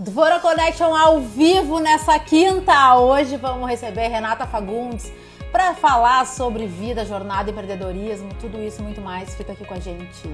Dvora Connection ao vivo nessa quinta. Hoje vamos receber Renata Fagundes para falar sobre vida, jornada, empreendedorismo, tudo isso e muito mais. Fica aqui com a gente.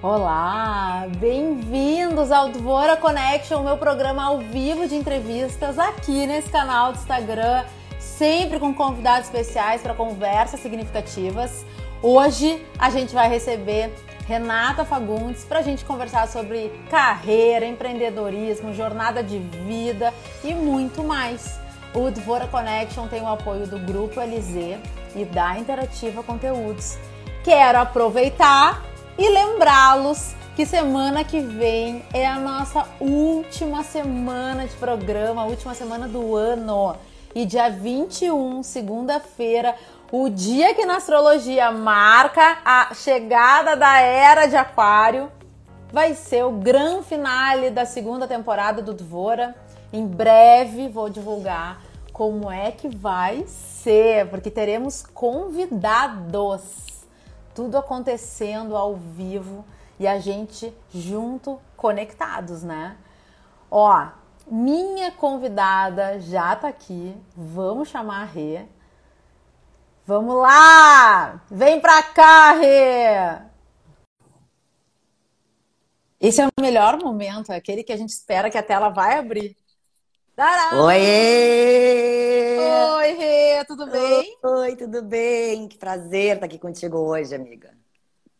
Olá, bem-vindos ao Dvora Connection, meu programa ao vivo de entrevistas aqui nesse canal do Instagram, sempre com convidados especiais para conversas significativas. Hoje a gente vai receber Renata Fagundes para a gente conversar sobre carreira, empreendedorismo, jornada de vida e muito mais. O Dvora Connection tem o apoio do Grupo LZ e da Interativa Conteúdos. Quero aproveitar e lembrá-los que semana que vem é a nossa última semana de programa, a última semana do ano. E dia 21, segunda-feira, o dia que na astrologia marca a chegada da era de Aquário vai ser o grande finale da segunda temporada do Dvora. Em breve vou divulgar como é que vai ser, porque teremos convidados. Tudo acontecendo ao vivo e a gente junto, conectados, né? Ó, minha convidada já tá aqui. Vamos chamar a Rê. Vamos lá! Vem pra cá, Rê! Esse é o melhor momento, é aquele que a gente espera que a tela vai abrir. Tadá! Oi! Oi, Rê, tudo bem? Oi, tudo bem? Que prazer estar aqui contigo hoje, amiga.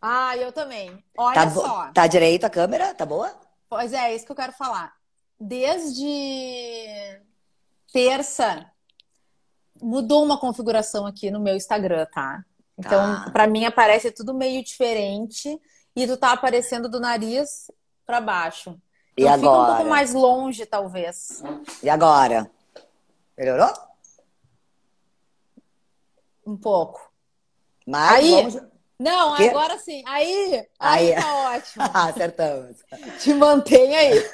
Ah, eu também. Olha tá só. Tá direito a câmera? Tá boa? Pois é, é isso que eu quero falar. Desde terça, mudou uma configuração aqui no meu Instagram, tá? Então, Tá. pra mim aparece tudo meio diferente e tu tá aparecendo do nariz pra baixo. E Então fica um agora? pouco mais longe, talvez. E agora? Melhorou? Um pouco. Mais Aí. longe? Não, agora sim. Aí, aí, Aí. tá ótimo. Acertamos. Te mantém aí.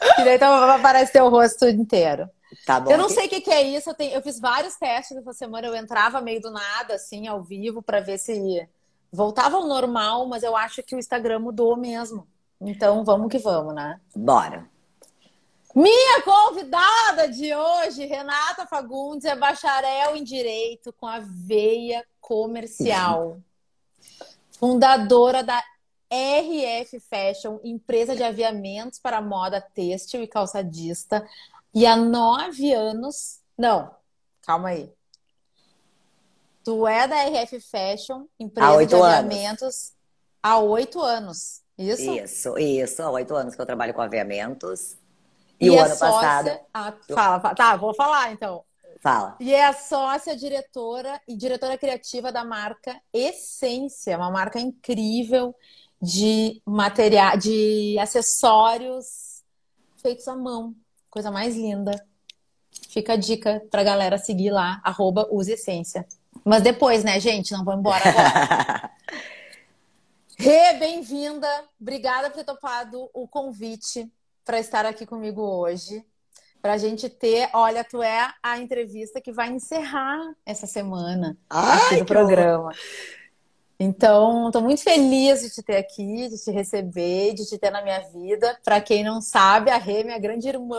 que daí então, aparece teu rosto inteiro. Tá bom. Eu não sei o que, que é isso. Eu, tenho- eu fiz vários testes essa semana. Eu entrava meio do nada, assim, ao vivo, pra ver se voltava ao normal, mas eu acho que o Instagram mudou mesmo. Então, vamos que vamos, né? Bora. Minha convidada de hoje, Renata Fagundes, é bacharel em Direito com a veia comercial. Fundadora da RF Fashion, empresa de aviamentos para moda têxtil e calçadista. E há nove anos. Não, calma aí. Tu é da RF Fashion, empresa de aviamentos, há oito anos. Isso? Isso, isso. Há oito anos que eu trabalho com aviamentos. E, E, o é ano sócia... passado. Ah, fala, fala. Tá, vou falar então. Fala. E é a sócia diretora e diretora criativa da marca Essência, uma marca incrível de material, de acessórios feitos à mão. Coisa mais linda. Fica a dica pra galera seguir lá, arroba essência. Mas depois, né, gente? Não vou embora agora. Rê, bem-vinda. Obrigada por ter topado o convite para estar aqui comigo hoje. Para a gente ter, olha, tu é a entrevista que vai encerrar essa semana Ai, aqui no que programa. Então, estou muito feliz de te ter aqui, de te receber, de te ter na minha vida. Para quem não sabe, a Rê é minha grande irmã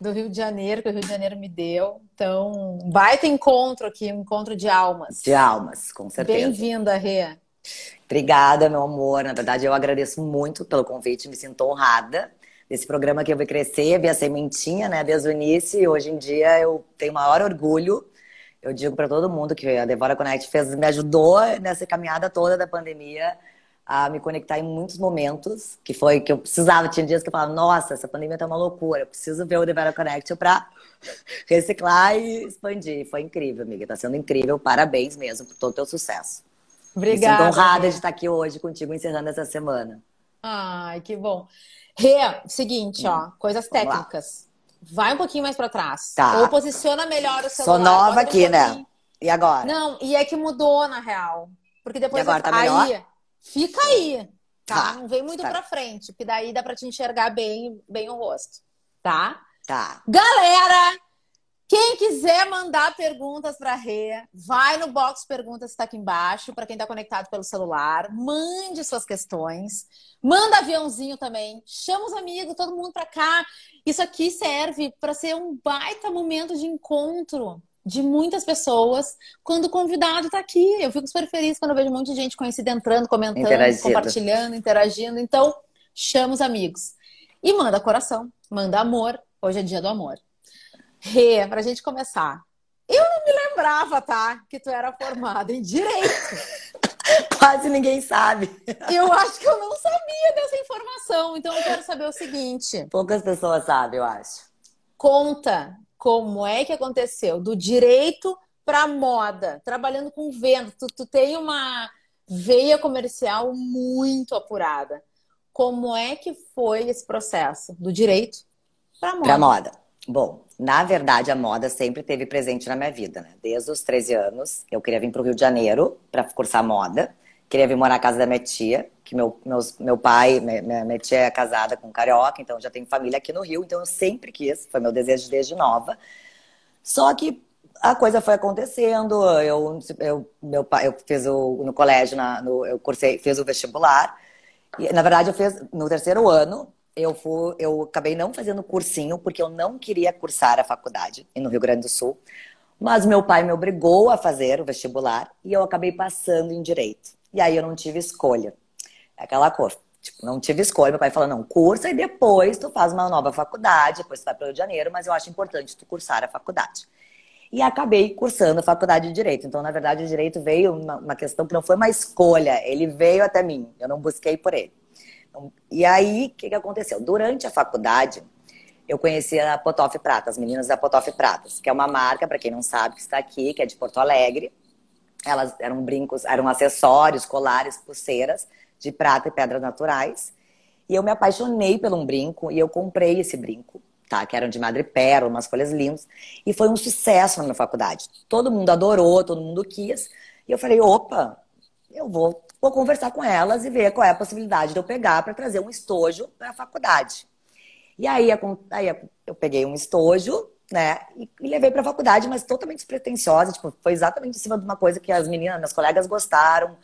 do Rio de Janeiro, que o Rio de Janeiro me deu. Então, baita encontro aqui, um encontro de almas. De almas, com certeza. Bem-vinda, Rê. Obrigada, meu amor. Na verdade, eu agradeço muito pelo convite, me sinto honrada. Esse programa que eu vi crescer, vi a sementinha, né, desde o início, e hoje em dia eu tenho maior orgulho. Eu digo para todo mundo que a Devora Connect fez, me ajudou nessa caminhada toda da pandemia a me conectar em muitos momentos, que foi que eu precisava. Tinha dias que eu falava, nossa, essa pandemia tá uma loucura, eu preciso ver o Devora Connect para reciclar e expandir. Foi incrível, amiga, tá sendo incrível. Parabéns mesmo por todo o teu sucesso. Obrigada. Me sinto honrada de estar aqui hoje contigo, encerrando essa semana. Ai, que bom. Rê, seguinte, ó, coisas Hum. Vamos lá. Vai um pouquinho mais pra trás. Tá. Ou posiciona melhor o celular. Sou nova ele um aqui, né? E agora? Não, e é que mudou, na real. Porque depois E agora tá melhor? aí, fica aí, tá? Tá. Não vem muito Tá. pra frente, porque daí dá pra te enxergar bem, bem o rosto, tá? Tá. Galera Quem quiser mandar perguntas para a Rê, vai no box perguntas que está aqui embaixo, para quem está conectado pelo celular. Mande suas questões. Manda aviãozinho também. Chama os amigos, todo mundo para cá. Isso aqui serve para ser um baita momento de encontro de muitas pessoas quando o convidado está aqui. Eu fico super feliz quando eu vejo um monte de gente conhecida entrando, comentando, compartilhando, interagindo. Então, chama os amigos. E manda coração, manda amor. Hoje é dia do amor. Rê, pra gente começar. Eu não me lembrava, tá? Que tu era formada em Direito. Quase ninguém sabe. Eu acho que eu não sabia dessa informação. Então eu quero saber o seguinte. Poucas pessoas sabem, eu acho. Conta como é que aconteceu do direito para moda, trabalhando com venda. Tu, tu tem uma veia comercial muito apurada. Como é que foi esse processo do direito para moda? Para moda. Bom, na verdade, a moda sempre teve presente na minha vida, né? Desde os 13 anos, eu queria vir para o Rio de Janeiro para cursar moda. Queria vir morar na casa da minha tia, que meu, meus, meu pai, minha, minha tia é casada com um carioca, então já tenho família aqui no Rio, então eu sempre quis, foi meu desejo desde nova. Só que a coisa foi acontecendo, eu, eu meu pai, eu fiz o, no colégio, na, no, eu cursei, fiz o vestibular, e, na verdade eu fiz no terceiro ano, eu, fui, eu acabei não fazendo cursinho porque eu não queria cursar a faculdade no Rio Grande do Sul. Mas meu pai me obrigou a fazer o vestibular e eu acabei passando em direito. E aí eu não tive escolha. É aquela cor. Tipo, não tive escolha. Meu pai falou: não, cursa e depois tu faz uma nova faculdade, depois tu vai para o Rio de Janeiro, mas eu acho importante tu cursar a faculdade. E acabei cursando a faculdade de Direito. Então, na verdade, o direito veio uma questão que não foi uma escolha, ele veio até mim. Eu não busquei por ele. E aí, o que, que aconteceu? Durante a faculdade, eu conheci a Potoff Prata, as meninas da Potoff Pratas, que é uma marca, para quem não sabe, que está aqui, que é de Porto Alegre. Elas eram brincos, eram acessórios, colares, pulseiras de prata e pedras naturais. E eu me apaixonei pelo um brinco e eu comprei esse brinco, tá? Que eram de madrepérola, umas folhas lindas. E foi um sucesso na minha faculdade. Todo mundo adorou, todo mundo quis. E eu falei, opa, eu vou vou conversar com elas e ver qual é a possibilidade de eu pegar para trazer um estojo para a faculdade. E aí, aí eu peguei um estojo, né, e, e levei para a faculdade, mas totalmente despretensiosa, tipo, foi exatamente em cima de uma coisa que as meninas, meus colegas gostaram.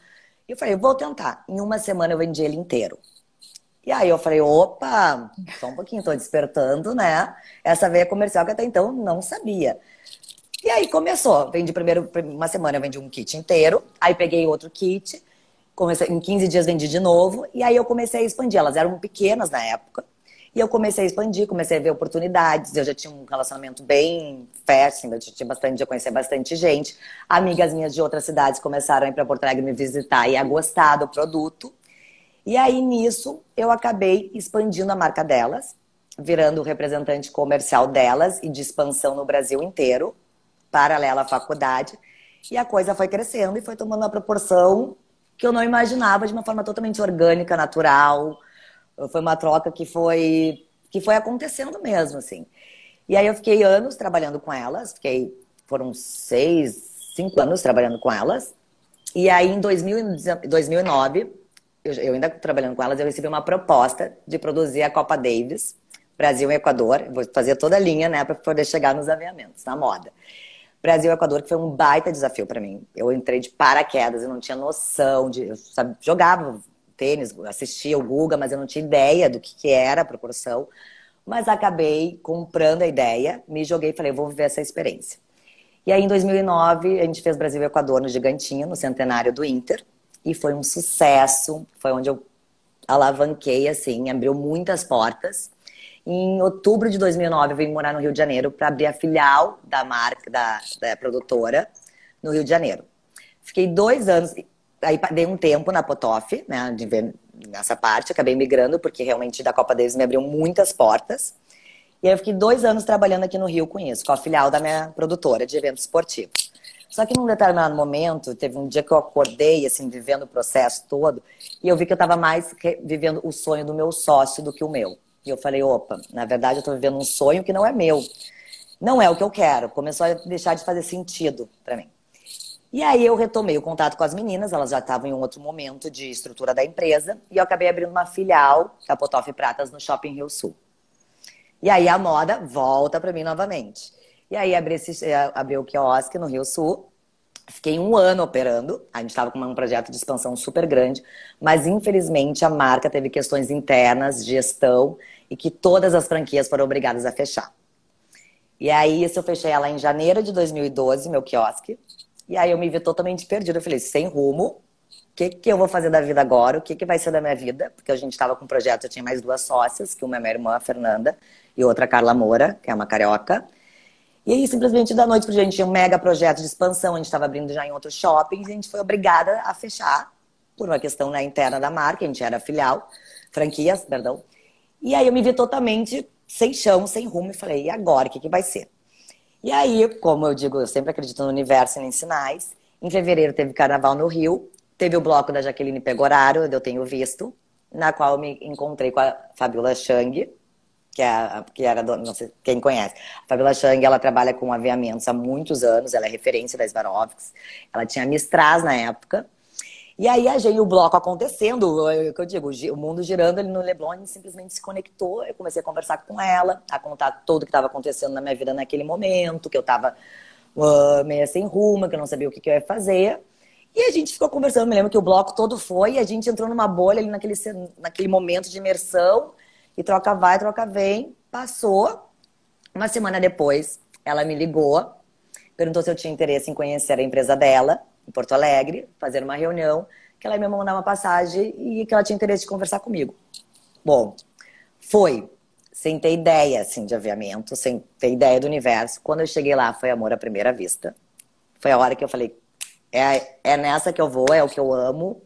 E eu falei, vou tentar. Em uma semana eu vendi ele inteiro. E aí eu falei, opa, só um pouquinho, estou despertando, né? Essa veia comercial que até então não sabia. E aí começou, vendi primeiro, uma semana eu vendi um kit inteiro, aí peguei outro kit, Comecei, em 15 dias vendi de novo. E aí eu comecei a expandir. Elas eram pequenas na época. E eu comecei a expandir, comecei a ver oportunidades. Eu já tinha um relacionamento bem fértil, eu já tinha bastante, já conhecia bastante gente. Amigas minhas de outras cidades começaram a ir para Porto Alegre me visitar e a gostar do produto. E aí nisso eu acabei expandindo a marca delas, virando representante comercial delas e de expansão no Brasil inteiro, paralela à faculdade. E a coisa foi crescendo e foi tomando uma proporção que eu não imaginava de uma forma totalmente orgânica, natural. Foi uma troca que foi que foi acontecendo mesmo, assim. E aí eu fiquei anos trabalhando com elas, fiquei foram seis, cinco anos trabalhando com elas. E aí em 2009, eu, eu ainda trabalhando com elas, eu recebi uma proposta de produzir a Copa Davis, Brasil e Equador. Vou fazer toda a linha, né, para poder chegar nos aviamentos, na moda. Brasil Equador, que foi um baita desafio para mim. Eu entrei de paraquedas, eu não tinha noção de. Eu sabe, jogava tênis, assistia o Guga, mas eu não tinha ideia do que, que era a proporção. Mas acabei comprando a ideia, me joguei e falei, vou viver essa experiência. E aí, em 2009, a gente fez Brasil Equador no Gigantinho, no centenário do Inter. E foi um sucesso. Foi onde eu alavanquei, assim, abriu muitas portas. Em outubro de 2009, eu vim morar no Rio de Janeiro para abrir a filial da marca, da, da produtora, no Rio de Janeiro. Fiquei dois anos, aí dei um tempo na Potoff, né, de ver nessa parte, acabei migrando, porque realmente da Copa deles me abriu muitas portas. E aí eu fiquei dois anos trabalhando aqui no Rio com isso, com a filial da minha produtora de eventos esportivos. Só que num determinado momento, teve um dia que eu acordei, assim, vivendo o processo todo, e eu vi que eu estava mais vivendo o sonho do meu sócio do que o meu. E eu falei, opa, na verdade eu estou vivendo um sonho que não é meu. Não é o que eu quero. Começou a deixar de fazer sentido para mim. E aí eu retomei o contato com as meninas, elas já estavam em um outro momento de estrutura da empresa, e eu acabei abrindo uma filial da Potoff Pratas no Shopping Rio Sul. E aí a moda volta para mim novamente. E aí abri, esse, eh, abri o quiosque no Rio Sul. Fiquei um ano operando. A gente estava com um projeto de expansão super grande, mas infelizmente a marca teve questões internas, gestão, e que todas as franquias foram obrigadas a fechar. E aí, isso eu fechei ela em janeiro de 2012, meu quiosque. E aí eu me vi totalmente perdida. Eu falei, sem rumo, o que, que eu vou fazer da vida agora? O que, que vai ser da minha vida? Porque a gente estava com um projeto, eu tinha mais duas sócias, que uma é minha irmã, a Fernanda, e outra a Carla Moura, que é uma carioca. E aí, simplesmente, da noite pro dia, a gente tinha um mega projeto de expansão, a gente estava abrindo já em outros shoppings, e a gente foi obrigada a fechar, por uma questão né, interna da marca, a gente era filial, franquias, perdão. E aí eu me vi totalmente sem chão, sem rumo, e falei, e agora, o que, que vai ser? E aí, como eu digo, eu sempre acredito no universo e em sinais, em fevereiro teve carnaval no Rio, teve o bloco da Jaqueline Pegoraro, eu tenho visto, na qual eu me encontrei com a Fabiola Chang, que, é, que era, não sei quem conhece. A Fabiola Chang, ela trabalha com aviamentos há muitos anos, ela é referência da Swarovski, ela tinha Mistras na época, e aí a gente, o bloco acontecendo, o que eu digo, o mundo girando ali no Leblon, a simplesmente se conectou. Eu comecei a conversar com ela, a contar tudo que estava acontecendo na minha vida naquele momento, que eu estava uh, meio sem rumo, que eu não sabia o que, que eu ia fazer. E a gente ficou conversando, me lembro que o bloco todo foi, e a gente entrou numa bolha ali naquele, naquele momento de imersão, e troca vai, troca vem. Passou. Uma semana depois, ela me ligou, perguntou se eu tinha interesse em conhecer a empresa dela em Porto Alegre, fazer uma reunião, que ela ia me mandar uma passagem e que ela tinha interesse de conversar comigo. Bom, foi. Sem ter ideia, assim, de aviamento, sem ter ideia do universo. Quando eu cheguei lá, foi amor à primeira vista. Foi a hora que eu falei, é, é nessa que eu vou, é o que eu amo,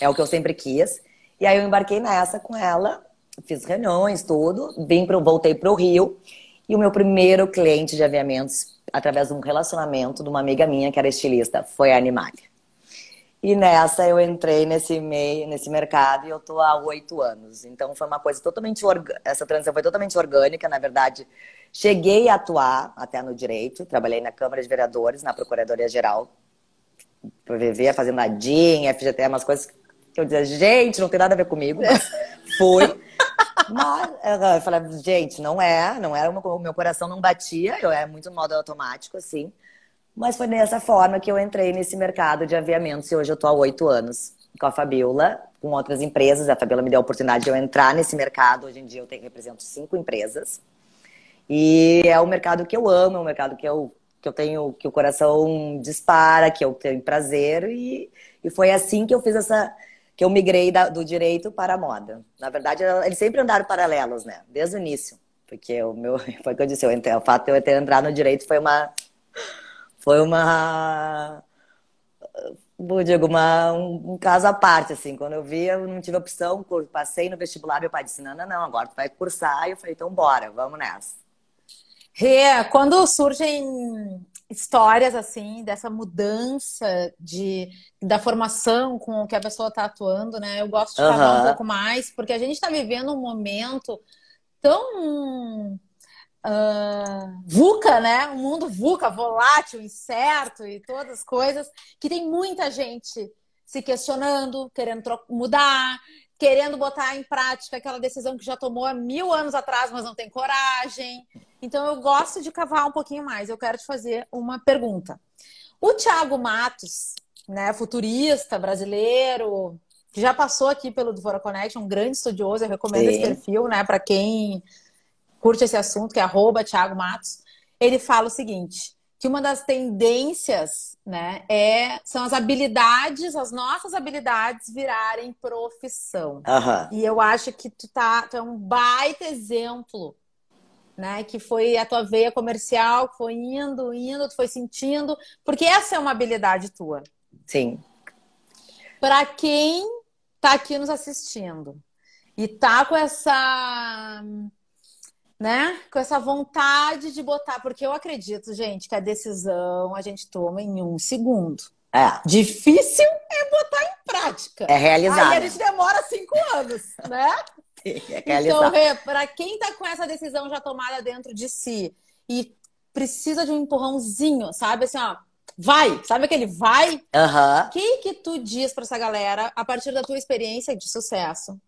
é o que eu sempre quis. E aí eu embarquei nessa com ela, fiz reuniões, tudo, vim pro, voltei para o Rio. E o meu primeiro cliente de aviamentos através de um relacionamento de uma amiga minha que era estilista, foi a Animalia. E nessa eu entrei nesse meio, nesse mercado e eu tô há oito anos. Então foi uma coisa totalmente orgânica, essa transição foi totalmente orgânica, na verdade. Cheguei a atuar até no direito, trabalhei na Câmara de Vereadores, na Procuradoria Geral, viver fazendo nadinha, FGTE, umas coisas que eu dizia, gente, não tem nada a ver comigo, mas fui. Mas eu falei, gente, não é, não era, o meu coração não batia, eu era muito no modo automático, assim. Mas foi dessa forma que eu entrei nesse mercado de aviamentos e hoje eu tô há oito anos com a Fabiola, com outras empresas. A Fabiola me deu a oportunidade de eu entrar nesse mercado. Hoje em dia eu tenho, represento cinco empresas. E é o mercado que eu amo, é o mercado que eu, que eu tenho, que o coração dispara, que eu tenho prazer. E, e foi assim que eu fiz essa, que eu migrei da, do direito para a moda. Na verdade, eles sempre andaram paralelos, né? Desde o início. Porque o meu, foi o que eu disse, eu entrei, o fato de eu ter entrado no direito foi uma. Foi uma. Digo, uma, um, um, caso à parte, assim. Quando eu vi, eu não tive opção, passei no vestibular, meu pai disse: não, não, não, agora tu vai cursar. E eu falei: então bora, vamos nessa. Rê, quando surgem histórias assim dessa mudança de da formação com o que a pessoa está atuando, né? Eu gosto de uhum. falar um pouco mais porque a gente está vivendo um momento tão uh, VUCA, né? Um mundo VUCA, volátil, incerto e todas as coisas que tem muita gente se questionando, querendo mudar, querendo botar em prática aquela decisão que já tomou há mil anos atrás, mas não tem coragem. Então eu gosto de cavar um pouquinho mais. Eu quero te fazer uma pergunta. O Thiago Matos, né, futurista brasileiro, que já passou aqui pelo Dvora Connect, um grande estudioso, eu recomendo Sim. esse perfil, né, para quem curte esse assunto, que é arroba Thiago Matos. Ele fala o seguinte: que uma das tendências, né, é são as habilidades, as nossas habilidades virarem profissão. Uhum. E eu acho que tu tá, tu é um baita exemplo né? Que foi a tua veia comercial, foi indo, indo, tu foi sentindo, porque essa é uma habilidade tua. Sim. Para quem tá aqui nos assistindo e tá com essa né? Com essa vontade de botar, porque eu acredito, gente, que a decisão a gente toma em um segundo. É. Difícil é botar em prática. É realizar. Aí a gente demora cinco anos, né? É então, para quem está com essa decisão já tomada dentro de si e precisa de um empurrãozinho, sabe? Assim, ó, vai, sabe aquele vai? O uhum. que que tu diz para essa galera a partir da tua experiência de sucesso?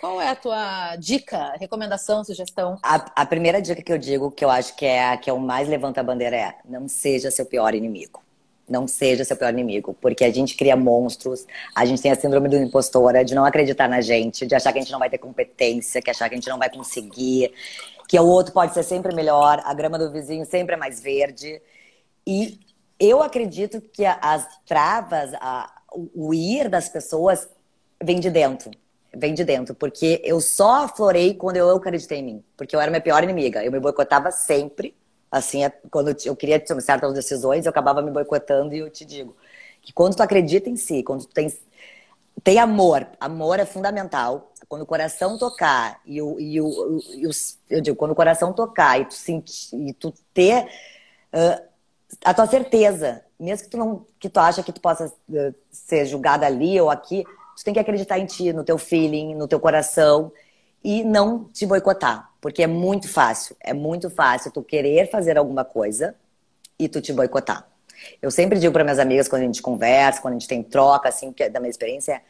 Qual é a tua dica, recomendação, sugestão? A, a, primeira dica que eu digo, que eu acho que é a que eu mais levanta a bandeira é: não seja seu pior inimigo. Não seja seu pior inimigo, porque a gente cria monstros, a gente tem a síndrome do impostora, de não acreditar na gente, de achar que a gente não vai ter competência, que achar que a gente não vai conseguir, que o outro pode ser sempre melhor, a grama do vizinho sempre é mais verde. E eu acredito que as travas, a, o ir das pessoas vem de dentro vem de dentro, porque eu só aflorei quando eu acreditei em mim, porque eu era minha pior inimiga, eu me boicotava sempre, assim, é, quando eu queria tomar certas decisões, eu acabava me boicotando e eu te digo que quando tu acredita em si, quando tu tem, tem amor, amor é fundamental, quando o coração tocar e o, e o, e os, eu digo, quando o coração tocar e tu sentir, e tu ter uh, a tua certeza, mesmo que tu não, que tu acha que tu possa uh, ser julgada ali ou aqui, você tem que acreditar em ti, no teu feeling, no teu coração e não te boicotar, porque é muito fácil, é muito fácil tu querer fazer alguma coisa e tu te boicotar. Eu sempre digo para minhas amigas quando a gente conversa, quando a gente tem troca assim, que é da minha experiência,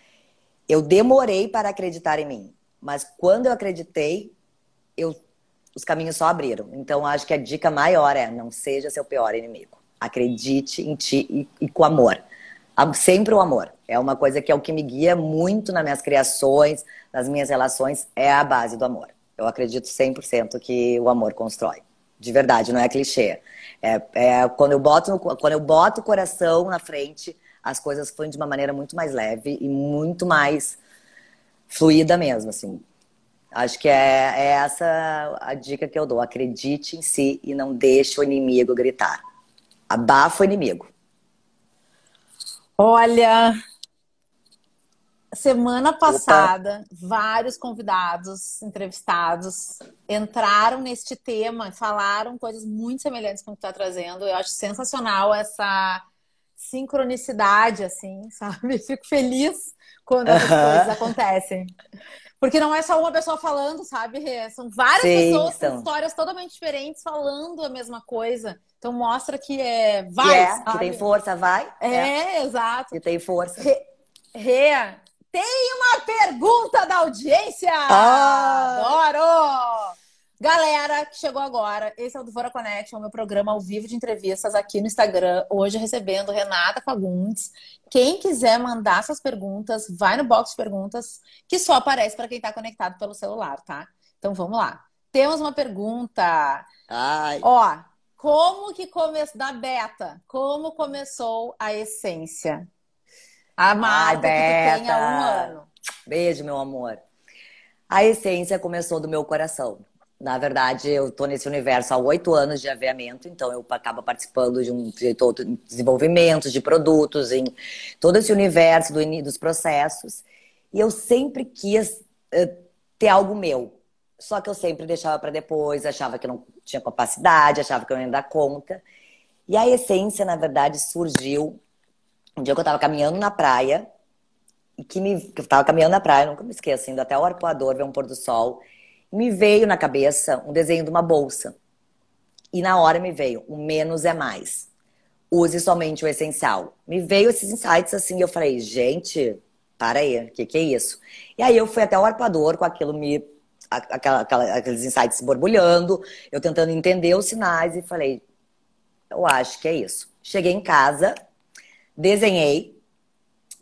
eu demorei para acreditar em mim, mas quando eu acreditei, eu os caminhos só abriram. Então acho que a dica maior é não seja seu pior inimigo. Acredite em ti e, e com amor. Sempre o amor. É uma coisa que é o que me guia muito nas minhas criações, nas minhas relações, é a base do amor. Eu acredito 100% que o amor constrói. De verdade, não é clichê. É, é quando, eu boto quando eu boto o coração na frente, as coisas fluem de uma maneira muito mais leve e muito mais fluida mesmo, assim. Acho que é, é essa a dica que eu dou. Acredite em si e não deixe o inimigo gritar. Abafa o inimigo. Olha, semana passada, Opa. vários convidados, entrevistados, entraram neste tema, falaram coisas muito semelhantes com o que está trazendo. Eu acho sensacional essa sincronicidade, assim, sabe? Fico feliz quando as coisas acontecem. Porque não é só uma pessoa falando, sabe, Rê? São várias Sim, pessoas com histórias totalmente diferentes falando a mesma coisa. Então mostra que é. Vai, que, é, que tem força, vai. É, é, exato. Que tem força. Rê, Rê, tem uma pergunta da audiência! Ah. Adoro! Galera que chegou agora, esse é o do Fora Connection, meu programa ao vivo de entrevistas aqui no Instagram. Hoje recebendo Renata Fagundes. Quem quiser mandar suas perguntas, vai no box de perguntas, que só aparece para quem está conectado pelo celular, tá? Então vamos lá. Temos uma pergunta. Ai. Ó, como que começou da Beta? Como começou a essência? A marca Ai, que tem há um ano. Beijo, meu amor. A essência começou do meu coração. Na verdade, eu estou nesse universo há oito anos de aviamento, então eu acabo participando de um de todo desenvolvimento de produtos, em todo esse universo do, dos processos. E eu sempre quis uh, ter algo meu. Só que eu sempre deixava para depois, achava que não tinha capacidade, achava que eu não ia dar conta. E a essência, na verdade, surgiu um dia que eu estava caminhando na praia, e que me, que eu estava caminhando na praia, nunca me esqueço, indo até o arpoador ver um pôr do sol me veio na cabeça um desenho de uma bolsa. E na hora me veio, o menos é mais. Use somente o essencial. Me veio esses insights assim, eu falei, gente, para aí, o que, que é isso? E aí eu fui até o arpador com aquilo me. Aquela, aquela, aqueles insights borbulhando, eu tentando entender os sinais e falei, eu acho que é isso. Cheguei em casa, desenhei,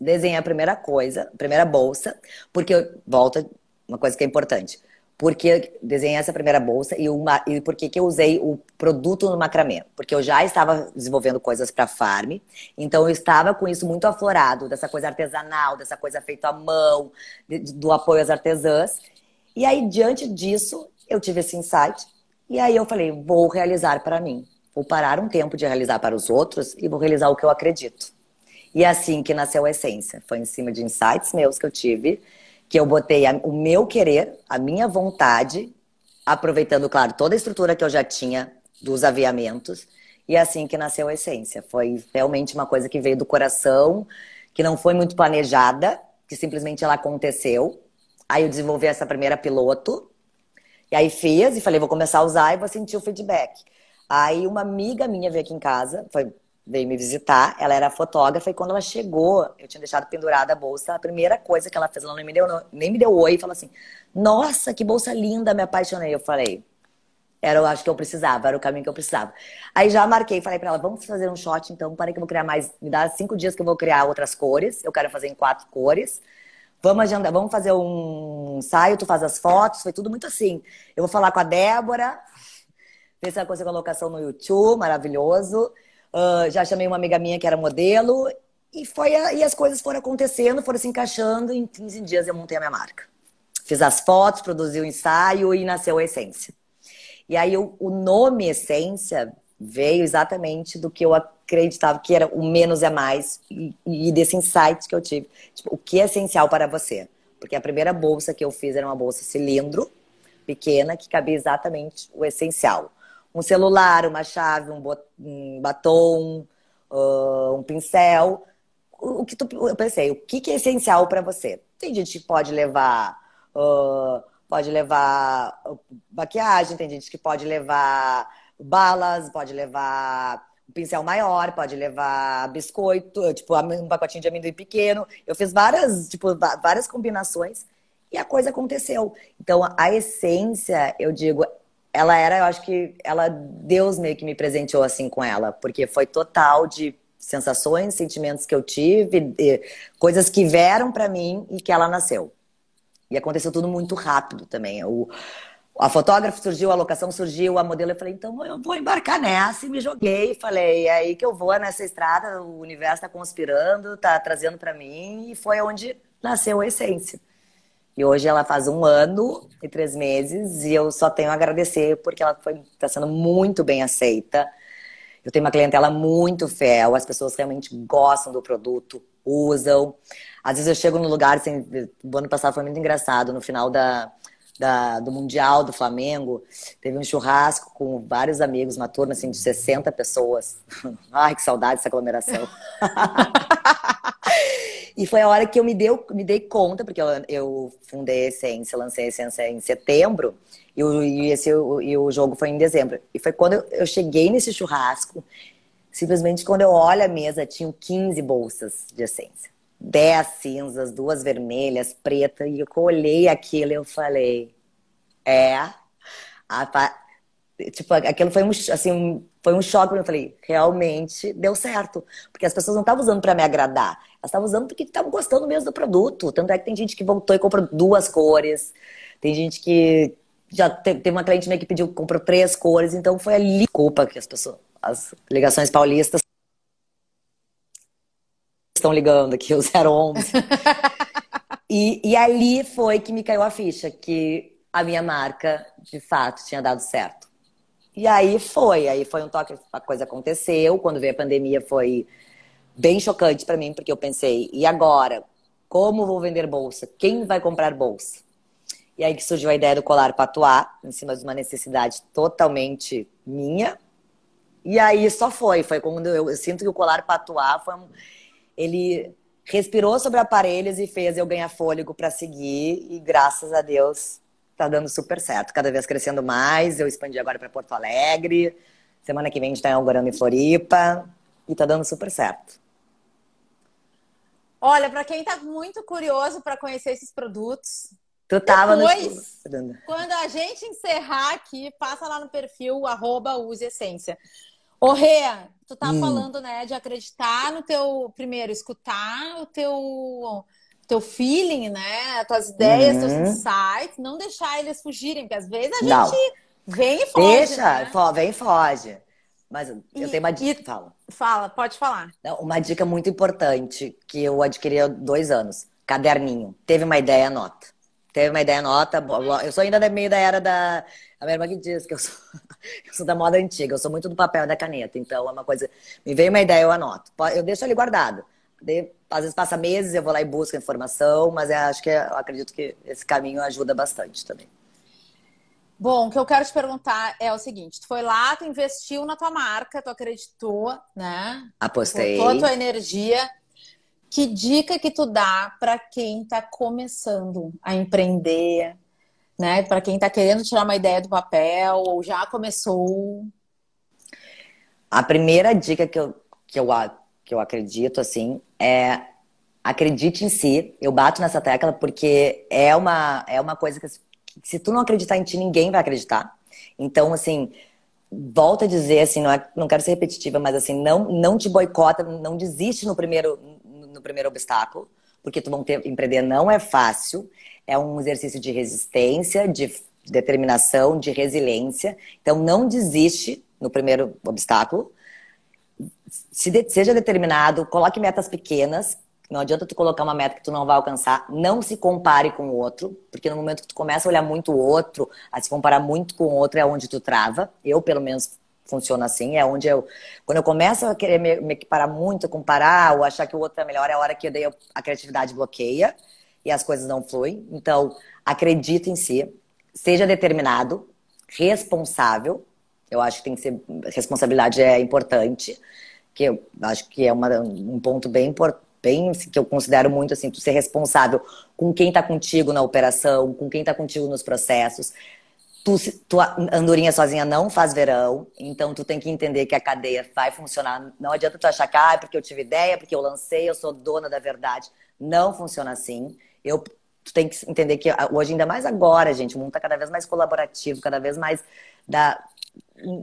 desenhei a primeira coisa, a primeira bolsa, porque volta uma coisa que é importante porque desenhei essa primeira bolsa e, uma, e por que eu usei o produto no macramê? Porque eu já estava desenvolvendo coisas para farm, então eu estava com isso muito aflorado, dessa coisa artesanal, dessa coisa feita à mão, de, do apoio às artesãs. E aí, diante disso, eu tive esse insight, e aí eu falei, vou realizar para mim. Vou parar um tempo de realizar para os outros e vou realizar o que eu acredito. E é assim que nasceu a essência. Foi em cima de insights meus que eu tive, que eu botei a, o meu querer, a minha vontade, aproveitando, claro, toda a estrutura que eu já tinha dos aviamentos, e é assim que nasceu a essência. Foi realmente uma coisa que veio do coração, que não foi muito planejada, que simplesmente ela aconteceu. Aí eu desenvolvi essa primeira piloto, e aí fiz e falei, vou começar a usar e vou sentir o feedback. Aí uma amiga minha veio aqui em casa, foi veio me visitar, ela era fotógrafa e quando ela chegou, eu tinha deixado pendurada a bolsa, a primeira coisa que ela fez, ela nem me deu, nem me deu oi e falou assim: "Nossa, que bolsa linda, me apaixonei". Eu falei: era, eu acho que eu precisava, era o caminho que eu precisava. Aí já marquei, falei para ela, vamos fazer um shot então, para que eu vou criar mais, me dá cinco dias que eu vou criar outras cores, eu quero fazer em quatro cores. Vamos agendar, vamos fazer um ensaio, tu faz as fotos, foi tudo muito assim. Eu vou falar com a Débora, ver se ela consegue colocação no YouTube, maravilhoso. Uh, já chamei uma amiga minha que era modelo, e, foi a, e as coisas foram acontecendo, foram se encaixando, em 15 dias eu montei a minha marca. Fiz as fotos, produzi o ensaio e nasceu a essência. E aí o, o nome Essência veio exatamente do que eu acreditava que era o menos é mais e, e desse insight que eu tive. Tipo, o que é essencial para você? Porque a primeira bolsa que eu fiz era uma bolsa cilindro, pequena, que cabia exatamente o essencial. Um celular, uma chave, um, batom, um pincel. O, o, que tu, eu pensei, o que, que é essencial para você? Tem gente que pode levar uh, pode levar maquiagem, tem gente que pode levar balas, pode levar um pincel maior, pode levar biscoito, tipo um pacotinho de amendoim pequeno. Eu fiz várias, tipo, várias combinações e a coisa aconteceu. Então, a essência, eu digo, ela era, eu acho que ela Deus meio que me presenteou assim com ela, porque foi total de sensações, sentimentos que eu tive, coisas que vieram para mim e que ela nasceu. E aconteceu tudo muito rápido também. O, a fotógrafa surgiu, a locação surgiu, a modelo. Eu falei, então eu vou embarcar nessa. E me joguei. Falei, é aí que eu vou nessa estrada. O universo está conspirando, está trazendo para mim. E foi onde nasceu a essência. E hoje ela faz um ano e três meses. E eu só tenho a agradecer porque ela está sendo muito bem aceita. Eu tenho uma clientela muito fiel. As pessoas realmente gostam do produto, usam. Às vezes eu chego no lugar, assim, o ano passado foi muito engraçado, no final da, da, do Mundial do Flamengo, teve um churrasco com vários amigos, uma turma assim, de 60 pessoas. Ai, que saudade dessa aglomeração. e foi a hora que eu me, deu, me dei conta, porque eu, eu fundei a Essência, lancei a Essência em setembro, e o, e, esse, e o jogo foi em dezembro. E foi quando eu, eu cheguei nesse churrasco, simplesmente quando eu olho a mesa, tinham 15 bolsas de essência dez cinzas, duas vermelhas, preta, e eu olhei aquilo e eu falei, é, a, tipo, aquilo foi um, assim, foi um choque, eu falei, realmente deu certo, porque as pessoas não estavam usando para me agradar, elas estavam usando porque estavam gostando mesmo do produto, tanto é que tem gente que voltou e comprou duas cores, tem gente que já teve uma cliente minha que pediu, comprou três cores, então foi ali culpa que as pessoas, as ligações paulistas estão ligando aqui, o 011. e, e ali foi que me caiu a ficha, que a minha marca, de fato, tinha dado certo. E aí foi, aí foi um toque, a coisa aconteceu. Quando veio a pandemia foi bem chocante para mim, porque eu pensei, e agora? Como vou vender bolsa? Quem vai comprar bolsa? E aí que surgiu a ideia do colar patuá, em cima de uma necessidade totalmente minha. E aí só foi, foi quando eu, eu sinto que o colar patuá foi um, ele respirou sobre aparelhos e fez eu ganhar fôlego para seguir e graças a Deus tá dando super certo, cada vez crescendo mais. Eu expandi agora para Porto Alegre. Semana que vem a gente está inaugurando em Floripa e tá dando super certo. Olha, para quem está muito curioso para conhecer esses produtos, Tu tava Depois, no... quando a gente encerrar aqui, passa lá no perfil arroba use essência. Ô, Rê, tu tá hum. falando, né, de acreditar no teu, primeiro, escutar o teu, teu feeling, né, as tuas ideias, uhum. teus insights, não deixar eles fugirem, porque às vezes a não. gente vem e foge, Deixa, né? vem e foge. Mas eu e, tenho uma dica. Fala. Fala, pode falar. Uma dica muito importante que eu adquiri há dois anos. Caderninho. Teve uma ideia, anota. Teve uma ideia, anota. Eu sou ainda meio da era da a minha irmã que diz que eu sou, eu sou da moda antiga, eu sou muito do papel e da caneta. Então é uma coisa. Me veio uma ideia, eu anoto. Eu deixo ali guardado. Às vezes passa meses, eu vou lá e busco informação, mas eu acho que eu acredito que esse caminho ajuda bastante também. Bom, o que eu quero te perguntar é o seguinte: tu foi lá, tu investiu na tua marca, tu acreditou, né? Apostei. Botou a tua energia. Que dica que tu dá para quem está começando a empreender, né? Para quem está querendo tirar uma ideia do papel ou já começou. A primeira dica que eu, que eu, que eu acredito, assim, é acredite em si. Eu bato nessa tecla porque é uma, é uma coisa que, se tu não acreditar em ti, ninguém vai acreditar. Então, assim, volta a dizer, assim, não, é, não quero ser repetitiva, mas assim, não, não te boicota, não desiste no primeiro, no primeiro obstáculo, porque tu vão ter, empreender não é fácil, é um exercício de resistência, de determinação, de resiliência. Então, não desiste no primeiro obstáculo. Se de, seja determinado, coloque metas pequenas. Não adianta tu colocar uma meta que tu não vai alcançar. Não se compare com o outro, porque no momento que tu começa a olhar muito o outro, a se comparar muito com o outro, é onde tu trava. Eu, pelo menos, funciona assim. É onde eu. Quando eu começo a querer me, me equiparar muito, comparar, ou achar que o outro é melhor, é a hora que daí a criatividade bloqueia e as coisas não fluem. Então, acredita em si, seja determinado, responsável. Eu acho que tem que ser. Responsabilidade é importante, que eu acho que é uma, um ponto bem importante. Assim, que eu considero muito assim, tu ser responsável com quem está contigo na operação, com quem está contigo nos processos. Tu, tu, andorinha sozinha não faz verão, então tu tem que entender que a cadeia vai funcionar. Não adianta tu achar que ah, é porque eu tive ideia, porque eu lancei, eu sou dona da verdade. Não funciona assim. Eu tu tem que entender que hoje, ainda mais agora, gente, o mundo está cada vez mais colaborativo, cada vez mais da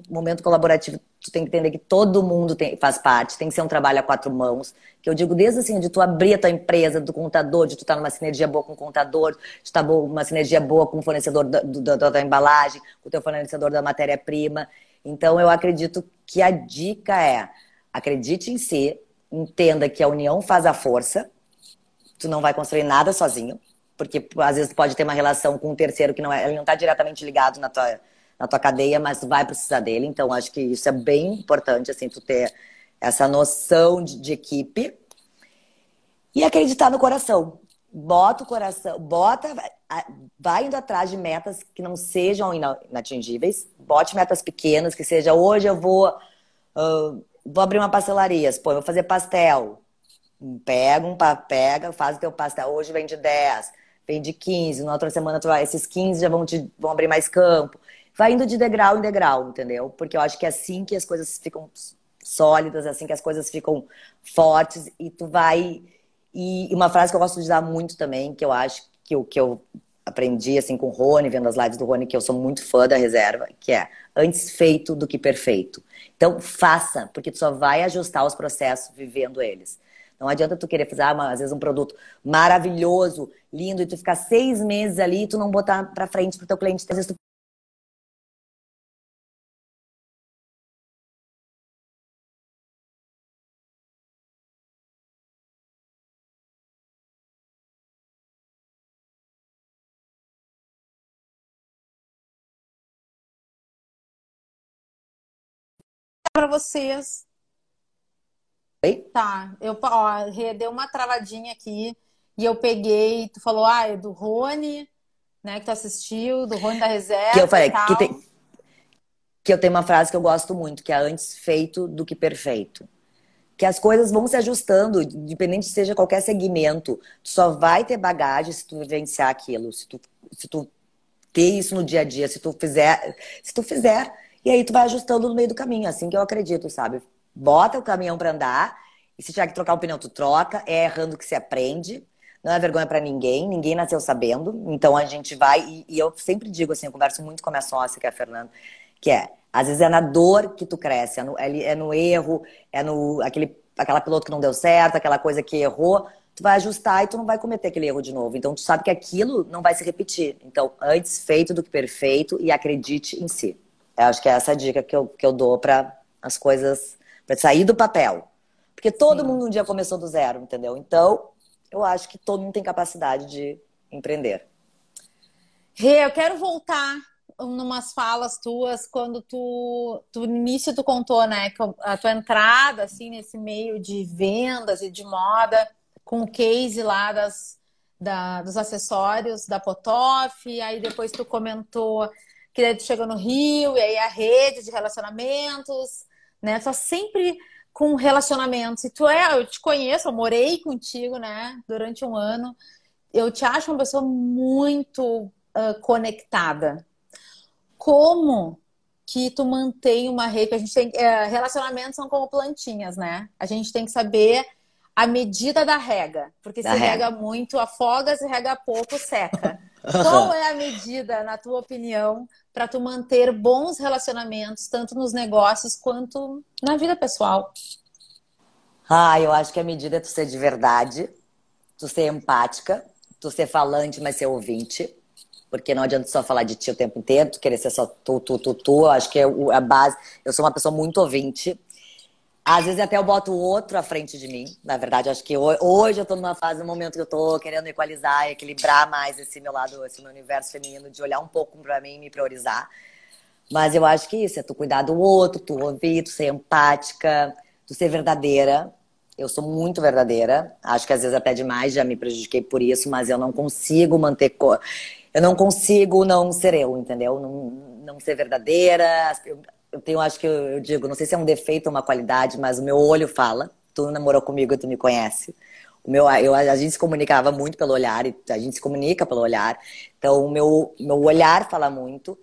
momento colaborativo. Tu tem que entender que todo mundo tem, faz parte, tem que ser um trabalho a quatro mãos. Que eu digo desde assim, de tu abrir a tua empresa, do contador, de tu estar tá numa sinergia boa com o contador, de estar tá uma sinergia boa com o fornecedor da, da, da, da embalagem, com o teu fornecedor da matéria-prima. Então, eu acredito que a dica é acredite em si, entenda que a união faz a força, tu não vai construir nada sozinho, porque às vezes pode ter uma relação com um terceiro que não é, ele não está diretamente ligado na tua, na tua cadeia, mas tu vai precisar dele. Então, acho que isso é bem importante, assim, tu ter essa noção de, de equipe e acreditar no coração. Bota o coração, bota, vai indo atrás de metas que não sejam inatingíveis. Bote metas pequenas, que seja hoje eu vou, uh, vou abrir uma pastelaria, pô, vou fazer pastel. Pega um pega, faz o teu pastel. Hoje vende 10 vende 15, na outra semana tu vai, esses 15 já vão, te, vão abrir mais campo. Vai indo de degrau em degrau, entendeu? Porque eu acho que é assim que as coisas ficam sólidas, assim que as coisas ficam fortes e tu vai. E uma frase que eu gosto de dar muito também, que eu acho que o que eu aprendi assim com o Rony, vendo as lives do Rony, que eu sou muito fã da reserva, que é antes feito do que perfeito. Então faça, porque tu só vai ajustar os processos vivendo eles. Não adianta tu querer fazer, ah, às vezes, um produto maravilhoso, lindo, e tu ficar seis meses ali e tu não botar pra frente pro teu cliente. Às vezes tu vocês Oi? Tá, eu ó, deu uma travadinha aqui e eu peguei, tu falou, ah, é do Rony, né, que tu assistiu, do Rony da Reserva. Que eu falei, que, tem, que eu tenho uma frase que eu gosto muito, que é antes feito do que perfeito. Que as coisas vão se ajustando, independente seja qualquer segmento. Tu só vai ter bagagem se tu vivenciar aquilo, se tu, se tu ter isso no dia a dia, se tu fizer, se tu fizer, e aí tu vai ajustando no meio do caminho, assim que eu acredito, sabe? bota o caminhão para andar, e se tiver que trocar um pneu, tu troca, é errando que se aprende. Não é vergonha para ninguém, ninguém nasceu sabendo. Então a gente vai, e, e, eu sempre digo assim, eu converso muito com a minha sócia, que é a Fernanda, que é, às vezes é na dor que tu cresce, é no, é, é no erro, é no aquele, aquela piloto que não deu certo, aquela coisa que errou, tu vai ajustar e tu não vai cometer aquele erro de novo. Então tu sabe que aquilo não vai se repetir. Então, antes feito do que perfeito e acredite em si. Eu acho que é essa dica que eu, que eu dou para as coisas para sair do papel. Porque todo Sim. mundo um dia começou do zero, entendeu? Então, eu acho que todo mundo tem capacidade de empreender. Rê, eu quero voltar numas falas tuas quando tu, tu no início tu contou, né, que a tua entrada assim nesse meio de vendas e de moda com o case lá das da, dos acessórios da Potoff, aí depois tu comentou que daí tu chegou no Rio e aí a rede de relacionamentos, né? Tá sempre com relacionamentos. E tu é, eu te conheço, eu morei contigo, né? Durante um ano. Eu te acho uma pessoa muito uh, conectada. Como que tu mantém uma rede. A gente tem é, relacionamentos são como plantinhas, né? A gente tem que saber a medida da rega, porque da se rega. rega muito, afoga, se rega pouco, seca. Qual é a medida, na tua opinião, para tu manter bons relacionamentos, tanto nos negócios quanto na vida pessoal? Ah, eu acho que a medida é tu ser de verdade, tu ser empática, tu ser falante, mas ser ouvinte. Porque não adianta só falar de ti o tempo inteiro, tu querer ser só tu, tu, tu, tu. Eu acho que é a base. Eu sou uma pessoa muito ouvinte. Às vezes até eu boto o outro à frente de mim. Na verdade, acho que hoje eu tô numa fase, no momento que eu tô querendo equalizar, equilibrar mais esse meu lado, esse meu universo feminino, de olhar um pouco para mim e me priorizar. Mas eu acho que isso é tu cuidar do outro, tu ouvir, tu ser empática, tu ser verdadeira. Eu sou muito verdadeira. Acho que às vezes até demais já me prejudiquei por isso, mas eu não consigo manter. Eu não consigo não ser eu, entendeu? Não, não ser verdadeira. Eu, eu tenho, acho que eu, eu, digo, não sei se é um defeito ou uma qualidade, mas o meu olho fala. Tu namorou comigo, tu me conhece. O meu, eu, a gente se comunicava muito pelo olhar, e a gente se comunica pelo olhar. Então, o meu, meu olhar fala muito.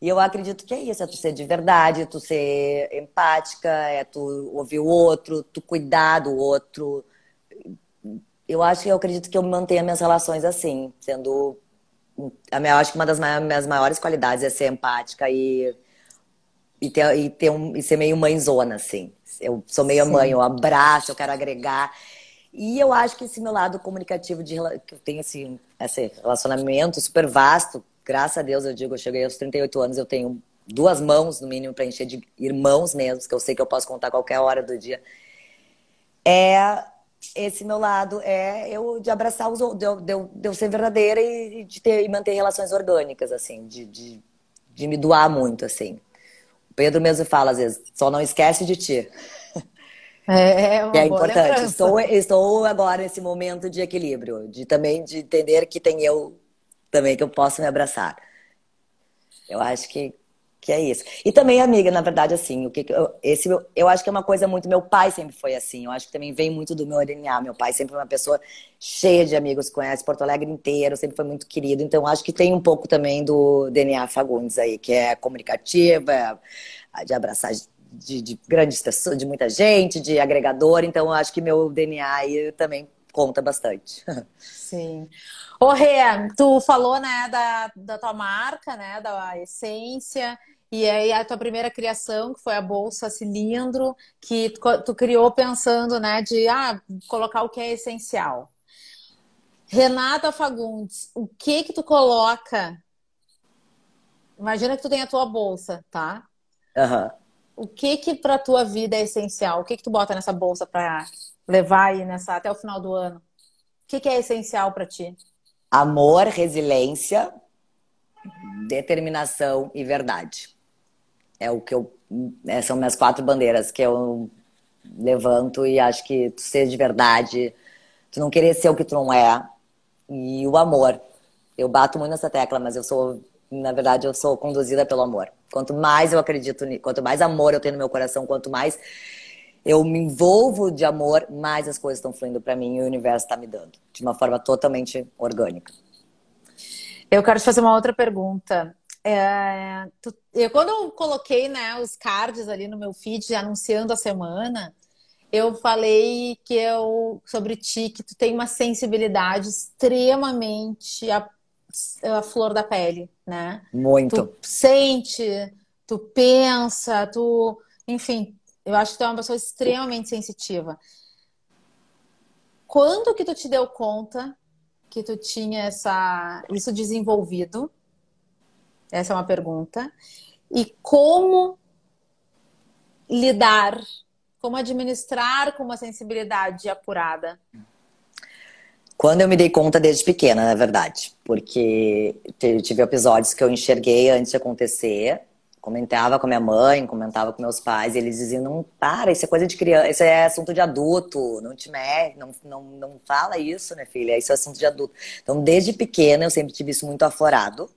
E eu acredito que é isso, é tu ser de verdade, tu ser empática, é tu ouvir o outro, tu cuidar do outro. Eu acho que eu acredito que eu mantenho minhas relações assim, sendo. Eu acho que uma das minhas maiores qualidades é ser empática e e ter, e ter um, e ser meio mãezona, assim. Eu sou meio Sim. mãe, eu abraço, eu quero agregar. E eu acho que esse meu lado comunicativo de que eu tenho assim, esse relacionamento super vasto, graças a Deus eu digo, eu cheguei aos 38 anos, eu tenho duas mãos no mínimo para encher de irmãos mesmo, que eu sei que eu posso contar qualquer hora do dia. É esse meu lado é eu de abraçar os de eu, de eu, de eu ser verdadeira e de ter e manter relações orgânicas assim, de, de, de me doar muito assim. Pedro mesmo fala às vezes, só não esquece de ti. É, uma é importante. Estou, estou agora nesse momento de equilíbrio, de também de entender que tem eu também que eu posso me abraçar. Eu acho que que é isso. E também, amiga, na verdade, assim, o que eu, esse eu acho que é uma coisa muito. Meu pai sempre foi assim. Eu acho que também vem muito do meu DNA. Meu pai sempre foi uma pessoa cheia de amigos, conhece Porto Alegre inteiro, sempre foi muito querido. Então, acho que tem um pouco também do DNA Fagundes aí, que é comunicativa, de abraçar de, de grandes pessoas, de muita gente, de agregador. Então, acho que meu DNA aí também conta bastante. Sim. Ô, Rê, tu falou, né, da, da tua marca, né, da essência. E aí a tua primeira criação, que foi a bolsa cilindro, que tu, tu criou pensando, né, de ah, colocar o que é essencial. Renata Fagundes, o que que tu coloca? Imagina que tu tem a tua bolsa, tá? Uhum. O que que para tua vida é essencial? O que que tu bota nessa bolsa para levar aí nessa até o final do ano? O que que é essencial para ti? Amor, resiliência, determinação e verdade. É o que eu. É, são minhas quatro bandeiras que eu levanto e acho que tu ser de verdade, tu não querer ser o que tu não é. E o amor. Eu bato muito nessa tecla, mas eu sou, na verdade, eu sou conduzida pelo amor. Quanto mais eu acredito, quanto mais amor eu tenho no meu coração, quanto mais eu me envolvo de amor, mais as coisas estão fluindo para mim e o universo está me dando, de uma forma totalmente orgânica. Eu quero te fazer uma outra pergunta. É, tu, eu, quando eu coloquei né, os cards ali no meu feed anunciando a semana, eu falei que eu sobre ti que tu tem uma sensibilidade extremamente a, a flor da pele, né? Muito. Tu sente, tu pensa, tu, enfim, eu acho que tu é uma pessoa extremamente sensitiva. Quando que tu te deu conta que tu tinha essa, isso desenvolvido? Essa é uma pergunta. E como lidar, como administrar com uma sensibilidade apurada? Quando eu me dei conta desde pequena, na verdade, porque tive episódios que eu enxerguei antes de acontecer comentava com a minha mãe, comentava com meus pais, eles diziam, não para, isso é coisa de criança, isso é assunto de adulto, não te mexe, não, não, não fala isso, né, filha? Isso é assunto de adulto. Então, desde pequena, eu sempre tive isso muito aflorado.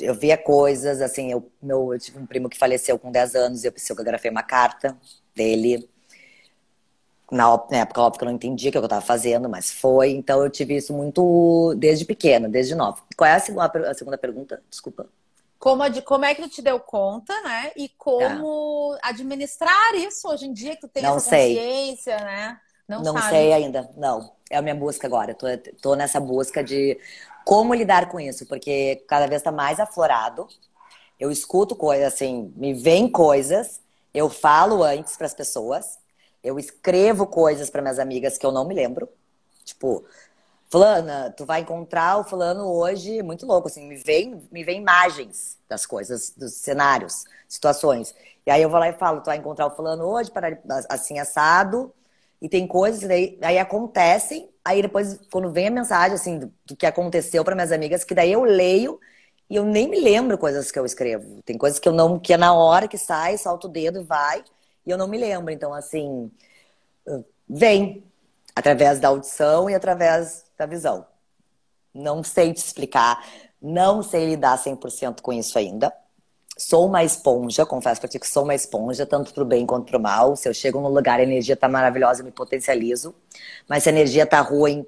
Eu via coisas, assim, eu, meu, eu tive um primo que faleceu com 10 anos, e eu psicografei uma carta dele. Na, na época, óbvio que eu não entendia o que eu estava fazendo, mas foi. Então, eu tive isso muito desde pequena, desde nova. Qual é a a segunda pergunta? Desculpa. Como, como é que tu te deu conta, né? E como é. administrar isso hoje em dia que tu tem não essa sei. consciência, né? Não, não sei ainda, não. É a minha busca agora. Tô, tô nessa busca de como lidar com isso, porque cada vez está mais aflorado. Eu escuto coisas assim, me vem coisas, eu falo antes para as pessoas, eu escrevo coisas para minhas amigas que eu não me lembro. Tipo, Fulana, tu vai encontrar o fulano hoje, muito louco, assim, me vem, me vem imagens das coisas, dos cenários, situações. E aí eu vou lá e falo, tu vai encontrar o fulano hoje, para assim, assado, e tem coisas, daí, aí acontecem, aí depois, quando vem a mensagem, assim, do, do que aconteceu para minhas amigas, que daí eu leio e eu nem me lembro coisas que eu escrevo. Tem coisas que eu não, que é na hora que sai, solta o dedo e vai, e eu não me lembro. Então, assim, vem através da audição e através da visão. Não sei te explicar, não sei lidar 100% com isso ainda. Sou uma esponja, confesso pra ti que sou uma esponja, tanto pro bem quanto pro mal. Se eu chego num lugar, a energia tá maravilhosa, eu me potencializo. Mas se a energia tá ruim,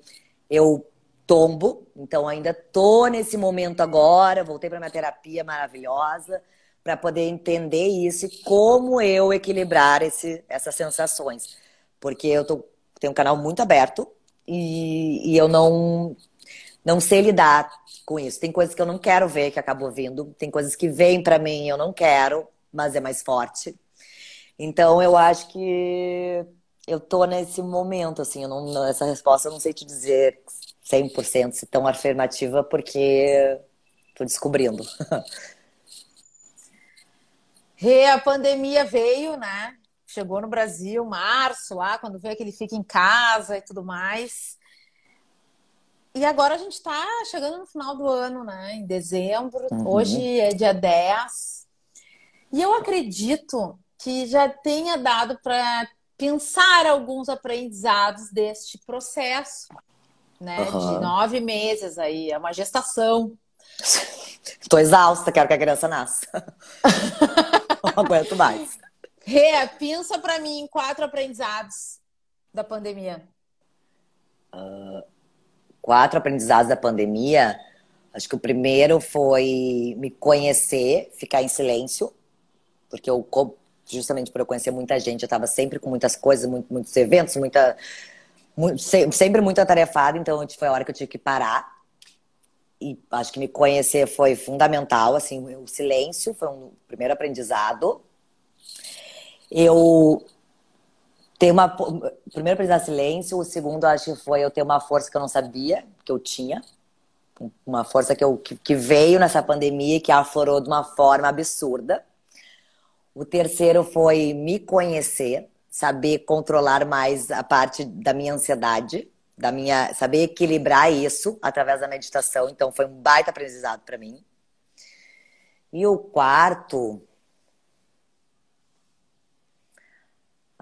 eu tombo. Então ainda tô nesse momento agora, voltei para minha terapia maravilhosa para poder entender isso e como eu equilibrar esse, essas sensações. Porque eu tô, tenho um canal muito aberto, e, e eu não não sei lidar com isso. Tem coisas que eu não quero ver que acabou vindo, tem coisas que vêm para mim e eu não quero, mas é mais forte. Então eu acho que eu tô nesse momento assim, não, essa resposta eu não sei te dizer 100% se tão afirmativa porque tô descobrindo. Rê, a pandemia veio, né? Chegou no Brasil, março, lá, quando veio que ele fica em casa e tudo mais. E agora a gente está chegando no final do ano, né? Em dezembro. Uhum. Hoje é dia 10. E eu acredito que já tenha dado para pensar alguns aprendizados deste processo, né? Uhum. De nove meses aí, é uma gestação. Estou exausta, quero que a criança nasça. Não aguento mais. Rê, pensa para mim quatro aprendizados da pandemia. Uh, quatro aprendizados da pandemia. Acho que o primeiro foi me conhecer, ficar em silêncio, porque eu justamente por eu conhecer muita gente, eu estava sempre com muitas coisas, muitos eventos, muita muito, sempre muito atarefada, então foi a hora que eu tive que parar. E acho que me conhecer foi fundamental, assim, o silêncio foi um primeiro aprendizado. Eu tenho uma. Primeiro, precisar silêncio. O segundo, acho que foi eu ter uma força que eu não sabia que eu tinha. Uma força que, eu, que, que veio nessa pandemia e que aflorou de uma forma absurda. O terceiro foi me conhecer, saber controlar mais a parte da minha ansiedade, da minha, saber equilibrar isso através da meditação. Então foi um baita aprendizado para mim. E o quarto,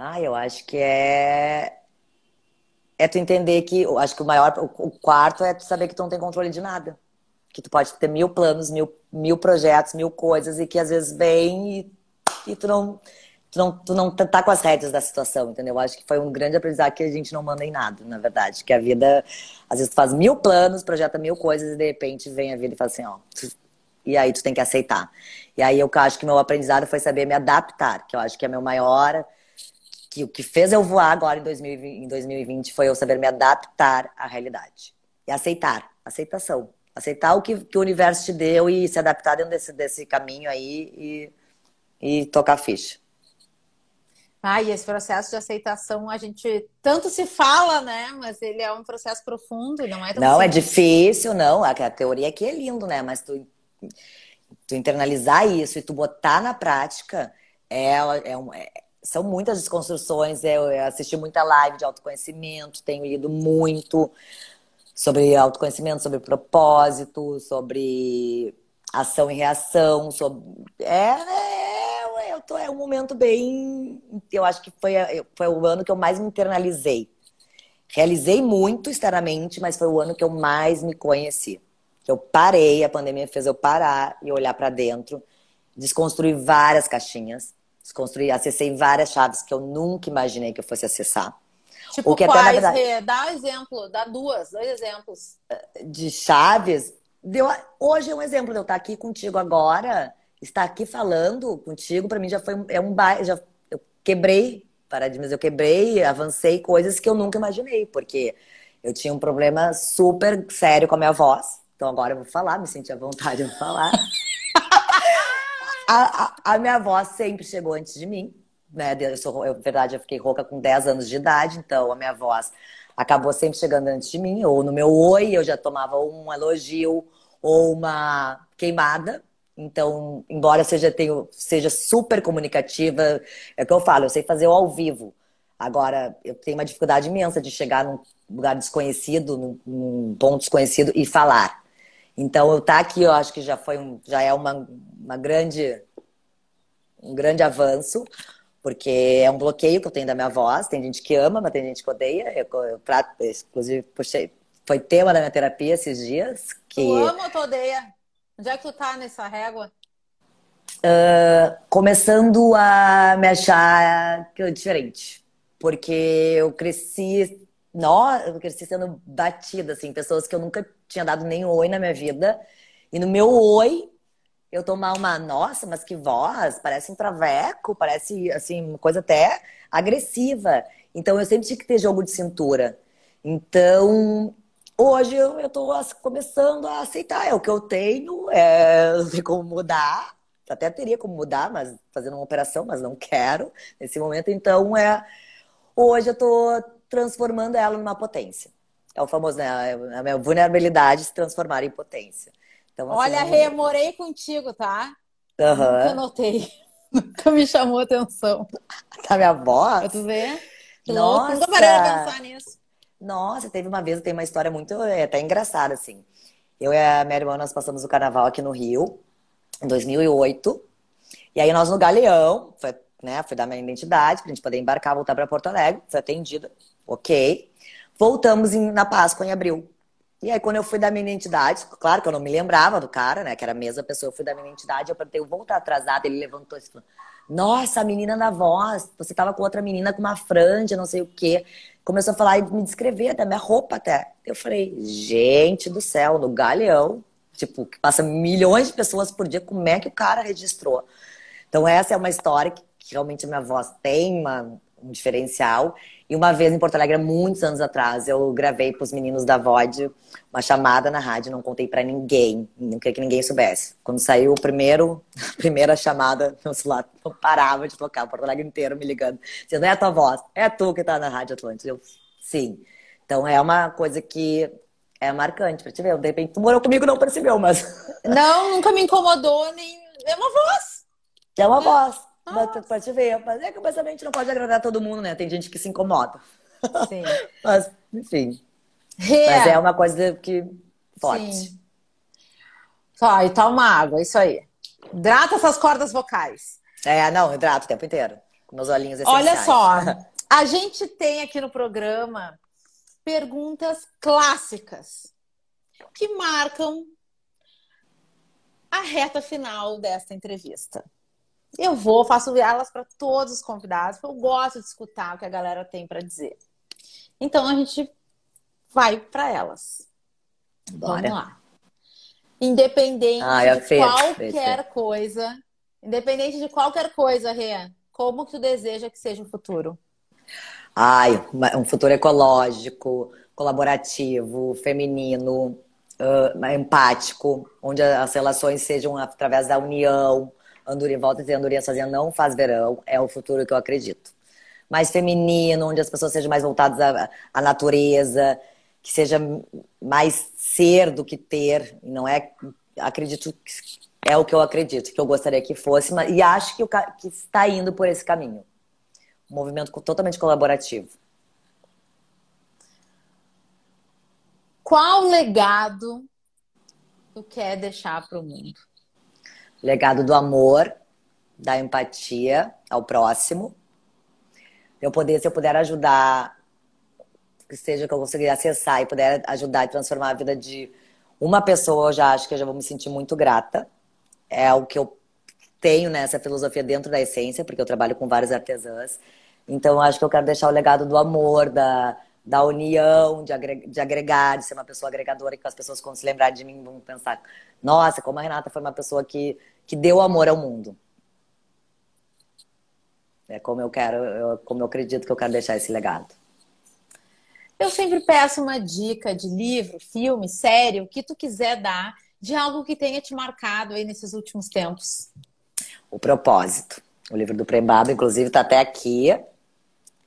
Ah, eu acho que é. É tu entender que. Eu acho que o maior. O quarto é tu saber que tu não tem controle de nada. Que tu pode ter mil planos, mil, mil projetos, mil coisas e que às vezes vem e, e tu não. Tu não, tu não tá com as rédeas da situação, entendeu? Eu acho que foi um grande aprendizado que a gente não manda em nada, na verdade. Que a vida, às vezes, tu faz mil planos, projeta mil coisas e de repente vem a vida e fala assim, ó. E aí tu tem que aceitar. E aí eu acho que meu aprendizado foi saber me adaptar, que eu acho que é meu maior que o que fez eu voar agora em 2020, em 2020 foi eu saber me adaptar à realidade. E aceitar. Aceitação. Aceitar o que, que o universo te deu e se adaptar dentro desse, desse caminho aí e, e tocar ficha. Ah, e esse processo de aceitação, a gente tanto se fala, né? Mas ele é um processo profundo, não é tão Não, é simples. é difícil, não. A, a teoria aqui é lindo, né? Mas tu, tu internalizar isso e tu botar na prática é, é, um, é são muitas desconstruções. Eu assisti muita live de autoconhecimento, tenho lido muito sobre autoconhecimento, sobre propósito, sobre ação e reação, sobre... É, é, eu tô, é um momento bem... Eu acho que foi, foi o ano que eu mais me internalizei. Realizei muito externamente, mas foi o ano que eu mais me conheci. Eu parei, a pandemia fez eu parar e olhar para dentro, desconstruir várias caixinhas Desconstruí, acessei várias chaves que eu nunca imaginei que eu fosse acessar. Tipo, que quais, até, verdade, Rê? Dá um exemplo, dá duas, dois exemplos. De chaves, deu, hoje é um exemplo de eu estar aqui contigo agora, estar aqui falando contigo, para mim já foi é um já eu quebrei paradigmas, eu quebrei, avancei coisas que eu nunca imaginei, porque eu tinha um problema super sério com a minha voz. Então agora eu vou falar, me senti à vontade de falar. a, a, a, minha voz sempre chegou antes de mim, né? Eu sou, eu, verdade, eu fiquei rouca com 10 anos de idade, então a minha voz acabou sempre chegando antes de mim, ou no meu oi eu já tomava um elogio ou uma queimada. Então, embora seja, tenho, seja super comunicativa, é o que eu falo, eu sei fazer ao vivo. Agora, eu tenho uma dificuldade imensa de chegar num lugar desconhecido, num, num ponto desconhecido e falar. Então, eu estar tá aqui, eu acho que já foi um, já é uma, uma grande, um grande avanço, porque é um bloqueio que eu tenho da minha voz. Tem gente que ama, mas tem gente que odeia. Eu, eu inclusive, puxei, foi tema da minha terapia esses dias. Que... Tu ama ou tu odeia? Onde é que tu tá nessa régua? Uh, começando a me achar diferente. Porque eu cresci, nossa, eu cresci sendo batida, assim, pessoas que eu nunca tinha dado nem oi na minha vida. E no meu oi, eu tomar uma, nossa, mas que voz, parece um traveco, parece, assim, uma coisa até agressiva. Então, eu sempre tinha que ter jogo de cintura. Então, hoje eu, eu tô começando a aceitar, é o que eu tenho, é, não tem como mudar. Até teria como mudar, mas fazendo uma operação, mas não quero nesse momento. Então, é, hoje eu tô transformando ela numa potência. É o famoso, né? A minha vulnerabilidade se transformar em potência. Então, assim, Olha, Rê, morei contigo, tá? Uhum. Nunca notei. Nunca me chamou atenção. Tá minha voz? Tu vê? Que Nossa. louco. Nunca parei de pensar nisso. Nossa, teve uma vez, tem uma história muito, é, até engraçada, assim. Eu e a minha irmã, nós passamos o carnaval aqui no Rio, em 2008. E aí nós no Galeão, foi, né, fui dar minha identidade, pra gente poder embarcar, voltar para Porto Alegre. Fui atendida, ok. Voltamos em, na Páscoa, em abril. E aí, quando eu fui dar minha identidade, claro que eu não me lembrava do cara, né? Que era a mesma pessoa, eu fui dar minha identidade, eu perguntei, eu vou estar atrasada. Ele levantou e falou: Nossa, a menina na voz, você tava com outra menina com uma franja, não sei o quê. Começou a falar e me descrever, até minha roupa até. Eu falei, gente do céu, no galeão, tipo, que passa milhões de pessoas por dia, como é que o cara registrou? Então, essa é uma história que, que realmente a minha voz tem uma, um diferencial. E uma vez em Porto Alegre, muitos anos atrás, eu gravei para os meninos da VOD uma chamada na rádio, não contei para ninguém, não queria que ninguém soubesse. Quando saiu o primeiro, a primeira chamada, meu celular não parava de tocar, Porto Alegre inteiro me ligando, dizendo, é a tua voz, é tu que tá na Rádio Atlântica. Eu, sim. Então é uma coisa que é marcante para te ver. De repente, tu morou comigo não percebeu, mas... Não, nunca me incomodou, nem... É uma voz. É uma é. voz. Pra te ver. Mas é que o pensamento não pode agradar todo mundo, né? Tem gente que se incomoda. Sim. Mas, enfim. É. Mas é uma coisa que forte. Sim. Só, e toma água, isso aí. Hidrata essas cordas vocais. É, não, hidrato o tempo inteiro. Com meus olhinhos essenciais. Olha só, a gente tem aqui no programa perguntas clássicas que marcam a reta final desta entrevista. Eu vou, faço elas para todos os convidados, porque eu gosto de escutar o que a galera tem para dizer. Então a gente vai para elas. Bora. Vamos lá. Independente ah, de feio, qualquer feio. coisa, independente de qualquer coisa, Rê, como que tu deseja que seja o futuro? Ai, um futuro ecológico, colaborativo, feminino, uh, empático, onde as relações sejam através da união, Andorinha, volta a dizer, Andorinha sozinha não faz verão, é o futuro que eu acredito. Mais feminino, onde as pessoas sejam mais voltadas à, à natureza, que seja mais ser do que ter, não é, acredito que é o que eu acredito, que eu gostaria que fosse, mas, e acho que, o, que está indo por esse caminho. Um movimento totalmente colaborativo. Qual legado tu quer deixar para o mundo? Legado do amor, da empatia ao próximo. Eu poder, se eu puder ajudar, que seja que eu conseguir acessar e puder ajudar e transformar a vida de uma pessoa, eu já acho que eu já vou me sentir muito grata. É o que eu tenho nessa filosofia dentro da essência, porque eu trabalho com várias artesãs. Então, eu acho que eu quero deixar o legado do amor, da, da união, de, agregar, de agregar, de ser uma pessoa agregadora, que as pessoas, quando se lembrarem de mim, vão pensar: nossa, como a Renata foi uma pessoa que, que deu amor ao mundo. É como eu quero, eu, como eu acredito que eu quero deixar esse legado. Eu sempre peço uma dica de livro, filme, série, o que tu quiser dar, de algo que tenha te marcado aí nesses últimos tempos. O Propósito. O livro do Prembado, inclusive, está até aqui.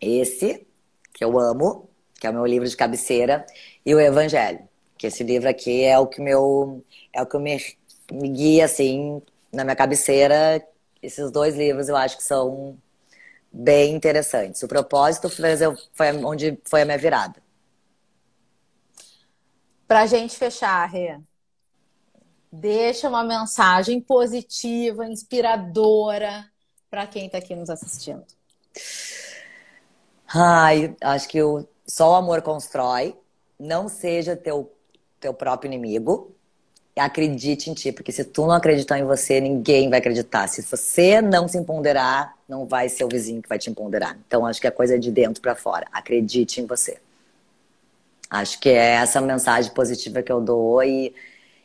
Esse, que eu amo, que é o meu livro de cabeceira, e o Evangelho. Que esse livro aqui é o que meu é o que me, me guia assim na minha cabeceira. Esses dois livros eu acho que são bem interessantes. O propósito foi onde foi a minha virada. Para a gente fechar, Rê, deixa uma mensagem positiva, inspiradora para quem está aqui nos assistindo. Ai, acho que o, só o amor constrói. Não seja teu, teu próprio inimigo. Acredite em ti, porque se tu não acreditar em você, ninguém vai acreditar. Se você não se empoderar, não vai ser o vizinho que vai te empoderar. Então, acho que a coisa é de dentro para fora. Acredite em você. Acho que é essa mensagem positiva que eu dou e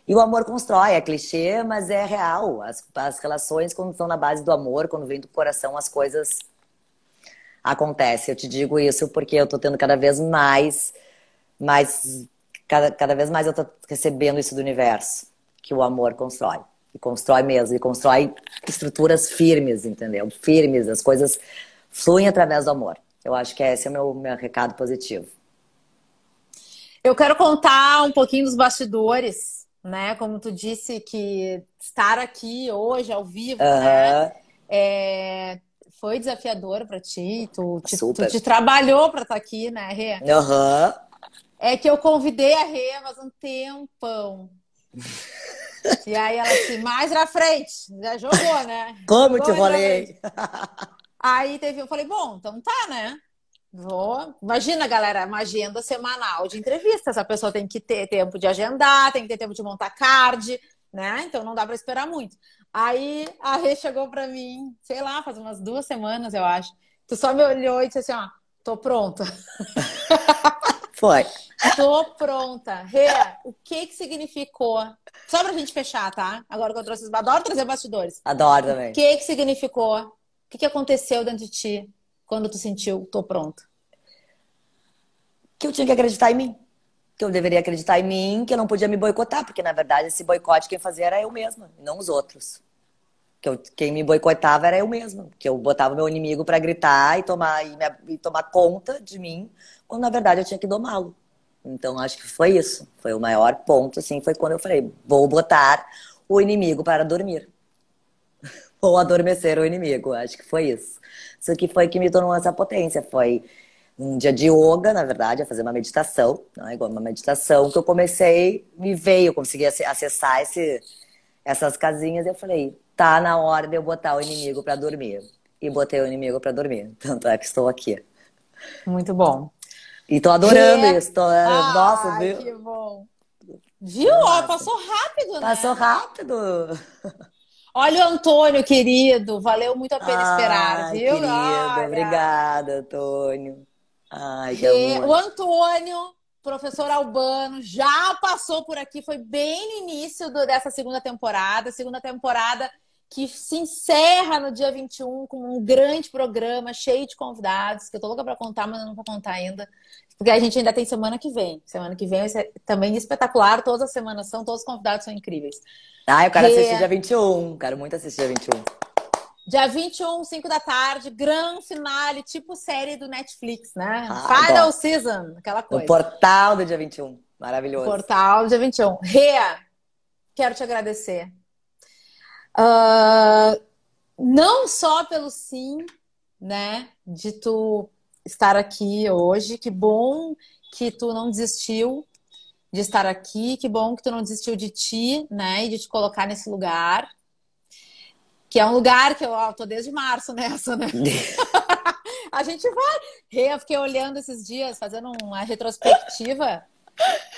e o amor constrói, é clichê, mas é real. As, as relações, quando estão na base do amor, quando vem do coração, as coisas acontecem. Eu te digo isso porque eu tô tendo cada vez mais, mais cada, cada vez mais eu tô recebendo isso do universo, que o amor constrói. E constrói mesmo, e constrói estruturas firmes, entendeu? Firmes, as coisas fluem através do amor. Eu acho que esse é o meu, meu recado positivo. Eu quero contar um pouquinho dos bastidores né? Como tu disse que estar aqui hoje ao vivo, uhum. né? É, foi desafiador para ti. Tu, te, tu te trabalhou para estar tá aqui, né, Rê? Uhum. É que eu convidei a Rê faz um tempão. e aí ela assim, mais na frente, já jogou, né? Como te rolei? Aí teve, eu falei, bom, então tá, né? Vou. Imagina, galera, uma agenda semanal de entrevistas. A pessoa tem que ter tempo de agendar, tem que ter tempo de montar card, né? Então não dá para esperar muito. Aí a Rê chegou para mim, sei lá, faz umas duas semanas, eu acho. Tu só me olhou e disse assim: ó, tô pronta. Foi. Tô pronta. Rê, o que que significou? Só pra gente fechar, tá? Agora que eu trouxe. Adoro trazer bastidores. Adoro também. O que que significou? O que que aconteceu dentro de ti? quando tu sentiu, tô pronta? Que eu tinha que acreditar em mim. Que eu deveria acreditar em mim, que eu não podia me boicotar, porque na verdade esse boicote quem fazia era eu mesma, não os outros. Que eu, quem me boicotava era eu mesma, que eu botava meu inimigo para gritar e tomar, e, me, e tomar conta de mim, quando na verdade eu tinha que domá-lo. Então acho que foi isso. Foi o maior ponto, assim, foi quando eu falei, vou botar o inimigo para dormir. Ou adormecer o inimigo, acho que foi isso. Isso que foi que me tornou essa potência. Foi um dia de yoga, na verdade, a fazer uma meditação, não é igual uma meditação que eu comecei, me veio, eu consegui acessar esse, essas casinhas e eu falei, tá na hora de eu botar o inimigo para dormir. E botei o inimigo para dormir. Tanto é que estou aqui. Muito bom. E tô adorando é... isso. Tô... Ah, Nossa, viu? Que bom. Viu? Passou rápido, né? Passou rápido. Olha o Antônio, querido. Valeu muito a pena Ai, esperar, viu? Querido, Olha. obrigada, Antônio. Ai, que amor. O Antônio, professor Albano, já passou por aqui. Foi bem no início do, dessa segunda temporada. Segunda temporada que se encerra no dia 21 com um grande programa cheio de convidados, que eu tô louca para contar, mas não vou contar ainda, porque a gente ainda tem semana que vem. Semana que vem vai ser também espetacular, todas as semanas são, todos os convidados são incríveis. Ah, eu quero e... assistir dia 21. Quero muito assistir dia 21. Dia 21, 5 da tarde, grande finale, tipo série do Netflix, né? Ah, Final season, aquela coisa. O portal do dia 21. Maravilhoso. O portal do dia 21. Rea, quero te agradecer. Uh, não só pelo sim, né, de tu estar aqui hoje, que bom que tu não desistiu de estar aqui. Que bom que tu não desistiu de ti, né? E de te colocar nesse lugar. Que é um lugar que eu ó, tô desde março nessa, né? a gente vai. Eu fiquei olhando esses dias, fazendo uma retrospectiva.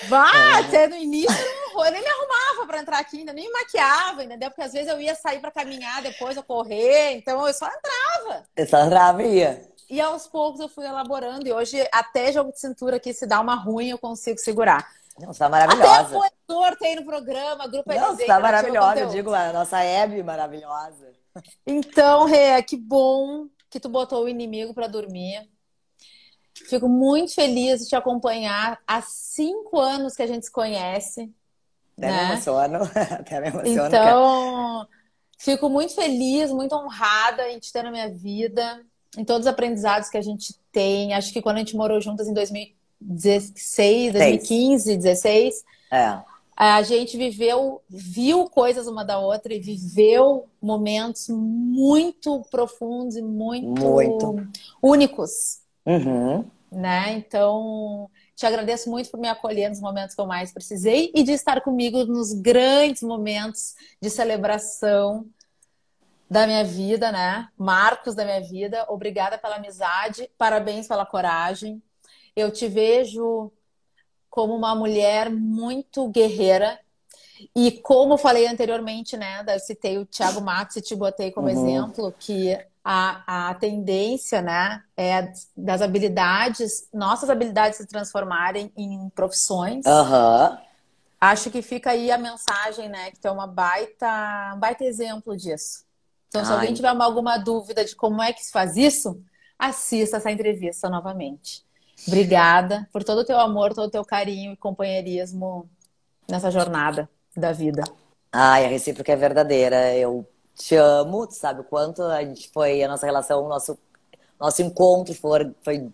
Vá, é. até no início eu nem me arrumava para entrar aqui, ainda nem me maquiava, entendeu? Porque às vezes eu ia sair para caminhar depois, eu correr, então eu só entrava. Eu só entrava e ia. E aos poucos eu fui elaborando. E hoje, até jogo de cintura aqui, se dá uma ruim, eu consigo segurar. Não, você tá maravilhosa. Até apoiador tem no programa, grupo Não, você tá maravilhosa. Eu digo, a nossa Hebe maravilhosa. Então, Rê, que bom que tu botou o inimigo para dormir. Fico muito feliz de te acompanhar há cinco anos que a gente se conhece. Até né? me emociono. Até me emociono. Então, fico muito feliz, muito honrada em te ter na minha vida, em todos os aprendizados que a gente tem. Acho que quando a gente morou juntas em 2016, 2015, 2016, é. a gente viveu, viu coisas uma da outra e viveu momentos muito profundos e muito, muito. únicos. Uhum. Né? Então, te agradeço muito por me acolher nos momentos que eu mais precisei e de estar comigo nos grandes momentos de celebração da minha vida, né? Marcos da minha vida. Obrigada pela amizade, parabéns pela coragem. Eu te vejo como uma mulher muito guerreira. E como falei anteriormente, né? Eu citei o Thiago Matos e te botei como uhum. exemplo que a, a tendência, né, é das habilidades, nossas habilidades se transformarem em profissões. Uhum. Acho que fica aí a mensagem, né, que tu é uma baita, um baita exemplo disso. Então, se Ai. alguém tiver alguma dúvida de como é que se faz isso, assista essa entrevista novamente. Obrigada por todo o teu amor, todo o teu carinho e companheirismo nessa jornada da vida. Ai, a recíproca é verdadeira. Eu te amo, tu sabe o quanto a gente foi, a nossa relação, o nosso, nosso encontro foi, foi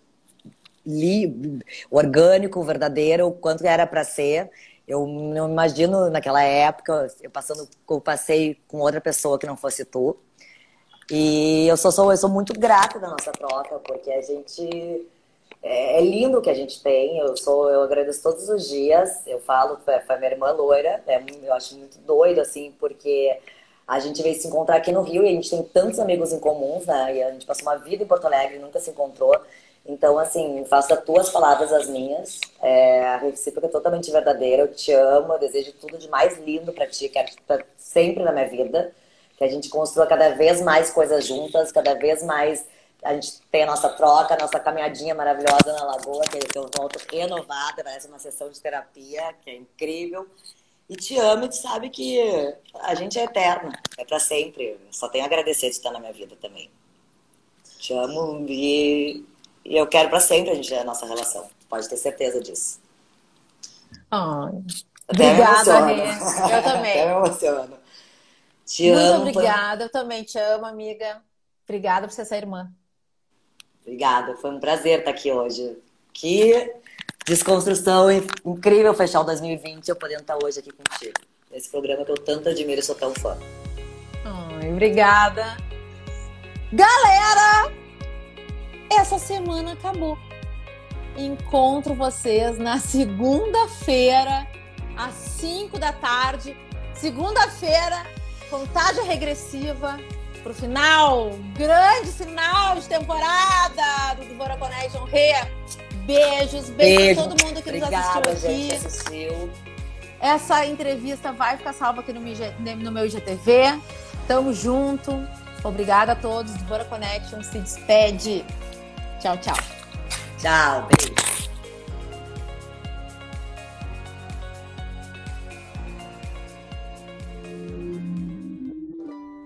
li, orgânico, verdadeiro, o quanto era para ser. Eu não imagino naquela época eu passando, eu passei com outra pessoa que não fosse tu. E eu sou, sou, eu sou muito grata da nossa troca, porque a gente é, é lindo o que a gente tem. Eu sou, eu agradeço todos os dias. Eu falo, foi, minha irmã loira. É, eu acho muito doido assim, porque a gente veio se encontrar aqui no Rio e a gente tem tantos amigos em comuns, né? E a gente passou uma vida em Porto Alegre e nunca se encontrou. Então, assim, faço as tuas palavras as minhas. É, a recíproca é totalmente verdadeira. Eu te amo, eu desejo tudo de mais lindo para ti, quero estar sempre na minha vida. Que a gente construa cada vez mais coisas juntas, cada vez mais a gente tem a nossa troca, a nossa caminhadinha maravilhosa na lagoa, que eu volto renovada, parece uma sessão de terapia, que é incrível e te amo e tu sabe que a gente é eterno, é para sempre. Só tenho a agradecer de estar na minha vida também. Te amo e, e eu quero para sempre a gente a nossa relação. Pode ter certeza disso. Oh, obrigada, Rê. Eu também. Até me emociono. Te Muito amo. obrigada, eu também te amo, amiga. Obrigada por ser essa irmã. Obrigada, foi um prazer estar aqui hoje. Que Desconstrução incrível fechar o 2020 eu podendo estar hoje aqui contigo. Nesse programa que eu tanto admiro e sou tão fã. Ai, obrigada. Galera, essa semana acabou. Encontro vocês na segunda-feira, às 5 da tarde. Segunda-feira, contagem regressiva para o final, grande final de temporada do Divora Connection Rê. Beijos, beijo, beijo. pra todo mundo que Obrigada, nos assistiu aqui. Gente, assistiu. Essa entrevista vai ficar salva aqui no, no meu IGTV. Tamo junto. Obrigada a todos. Bora Connection se despede. Tchau, tchau. Tchau, beijo.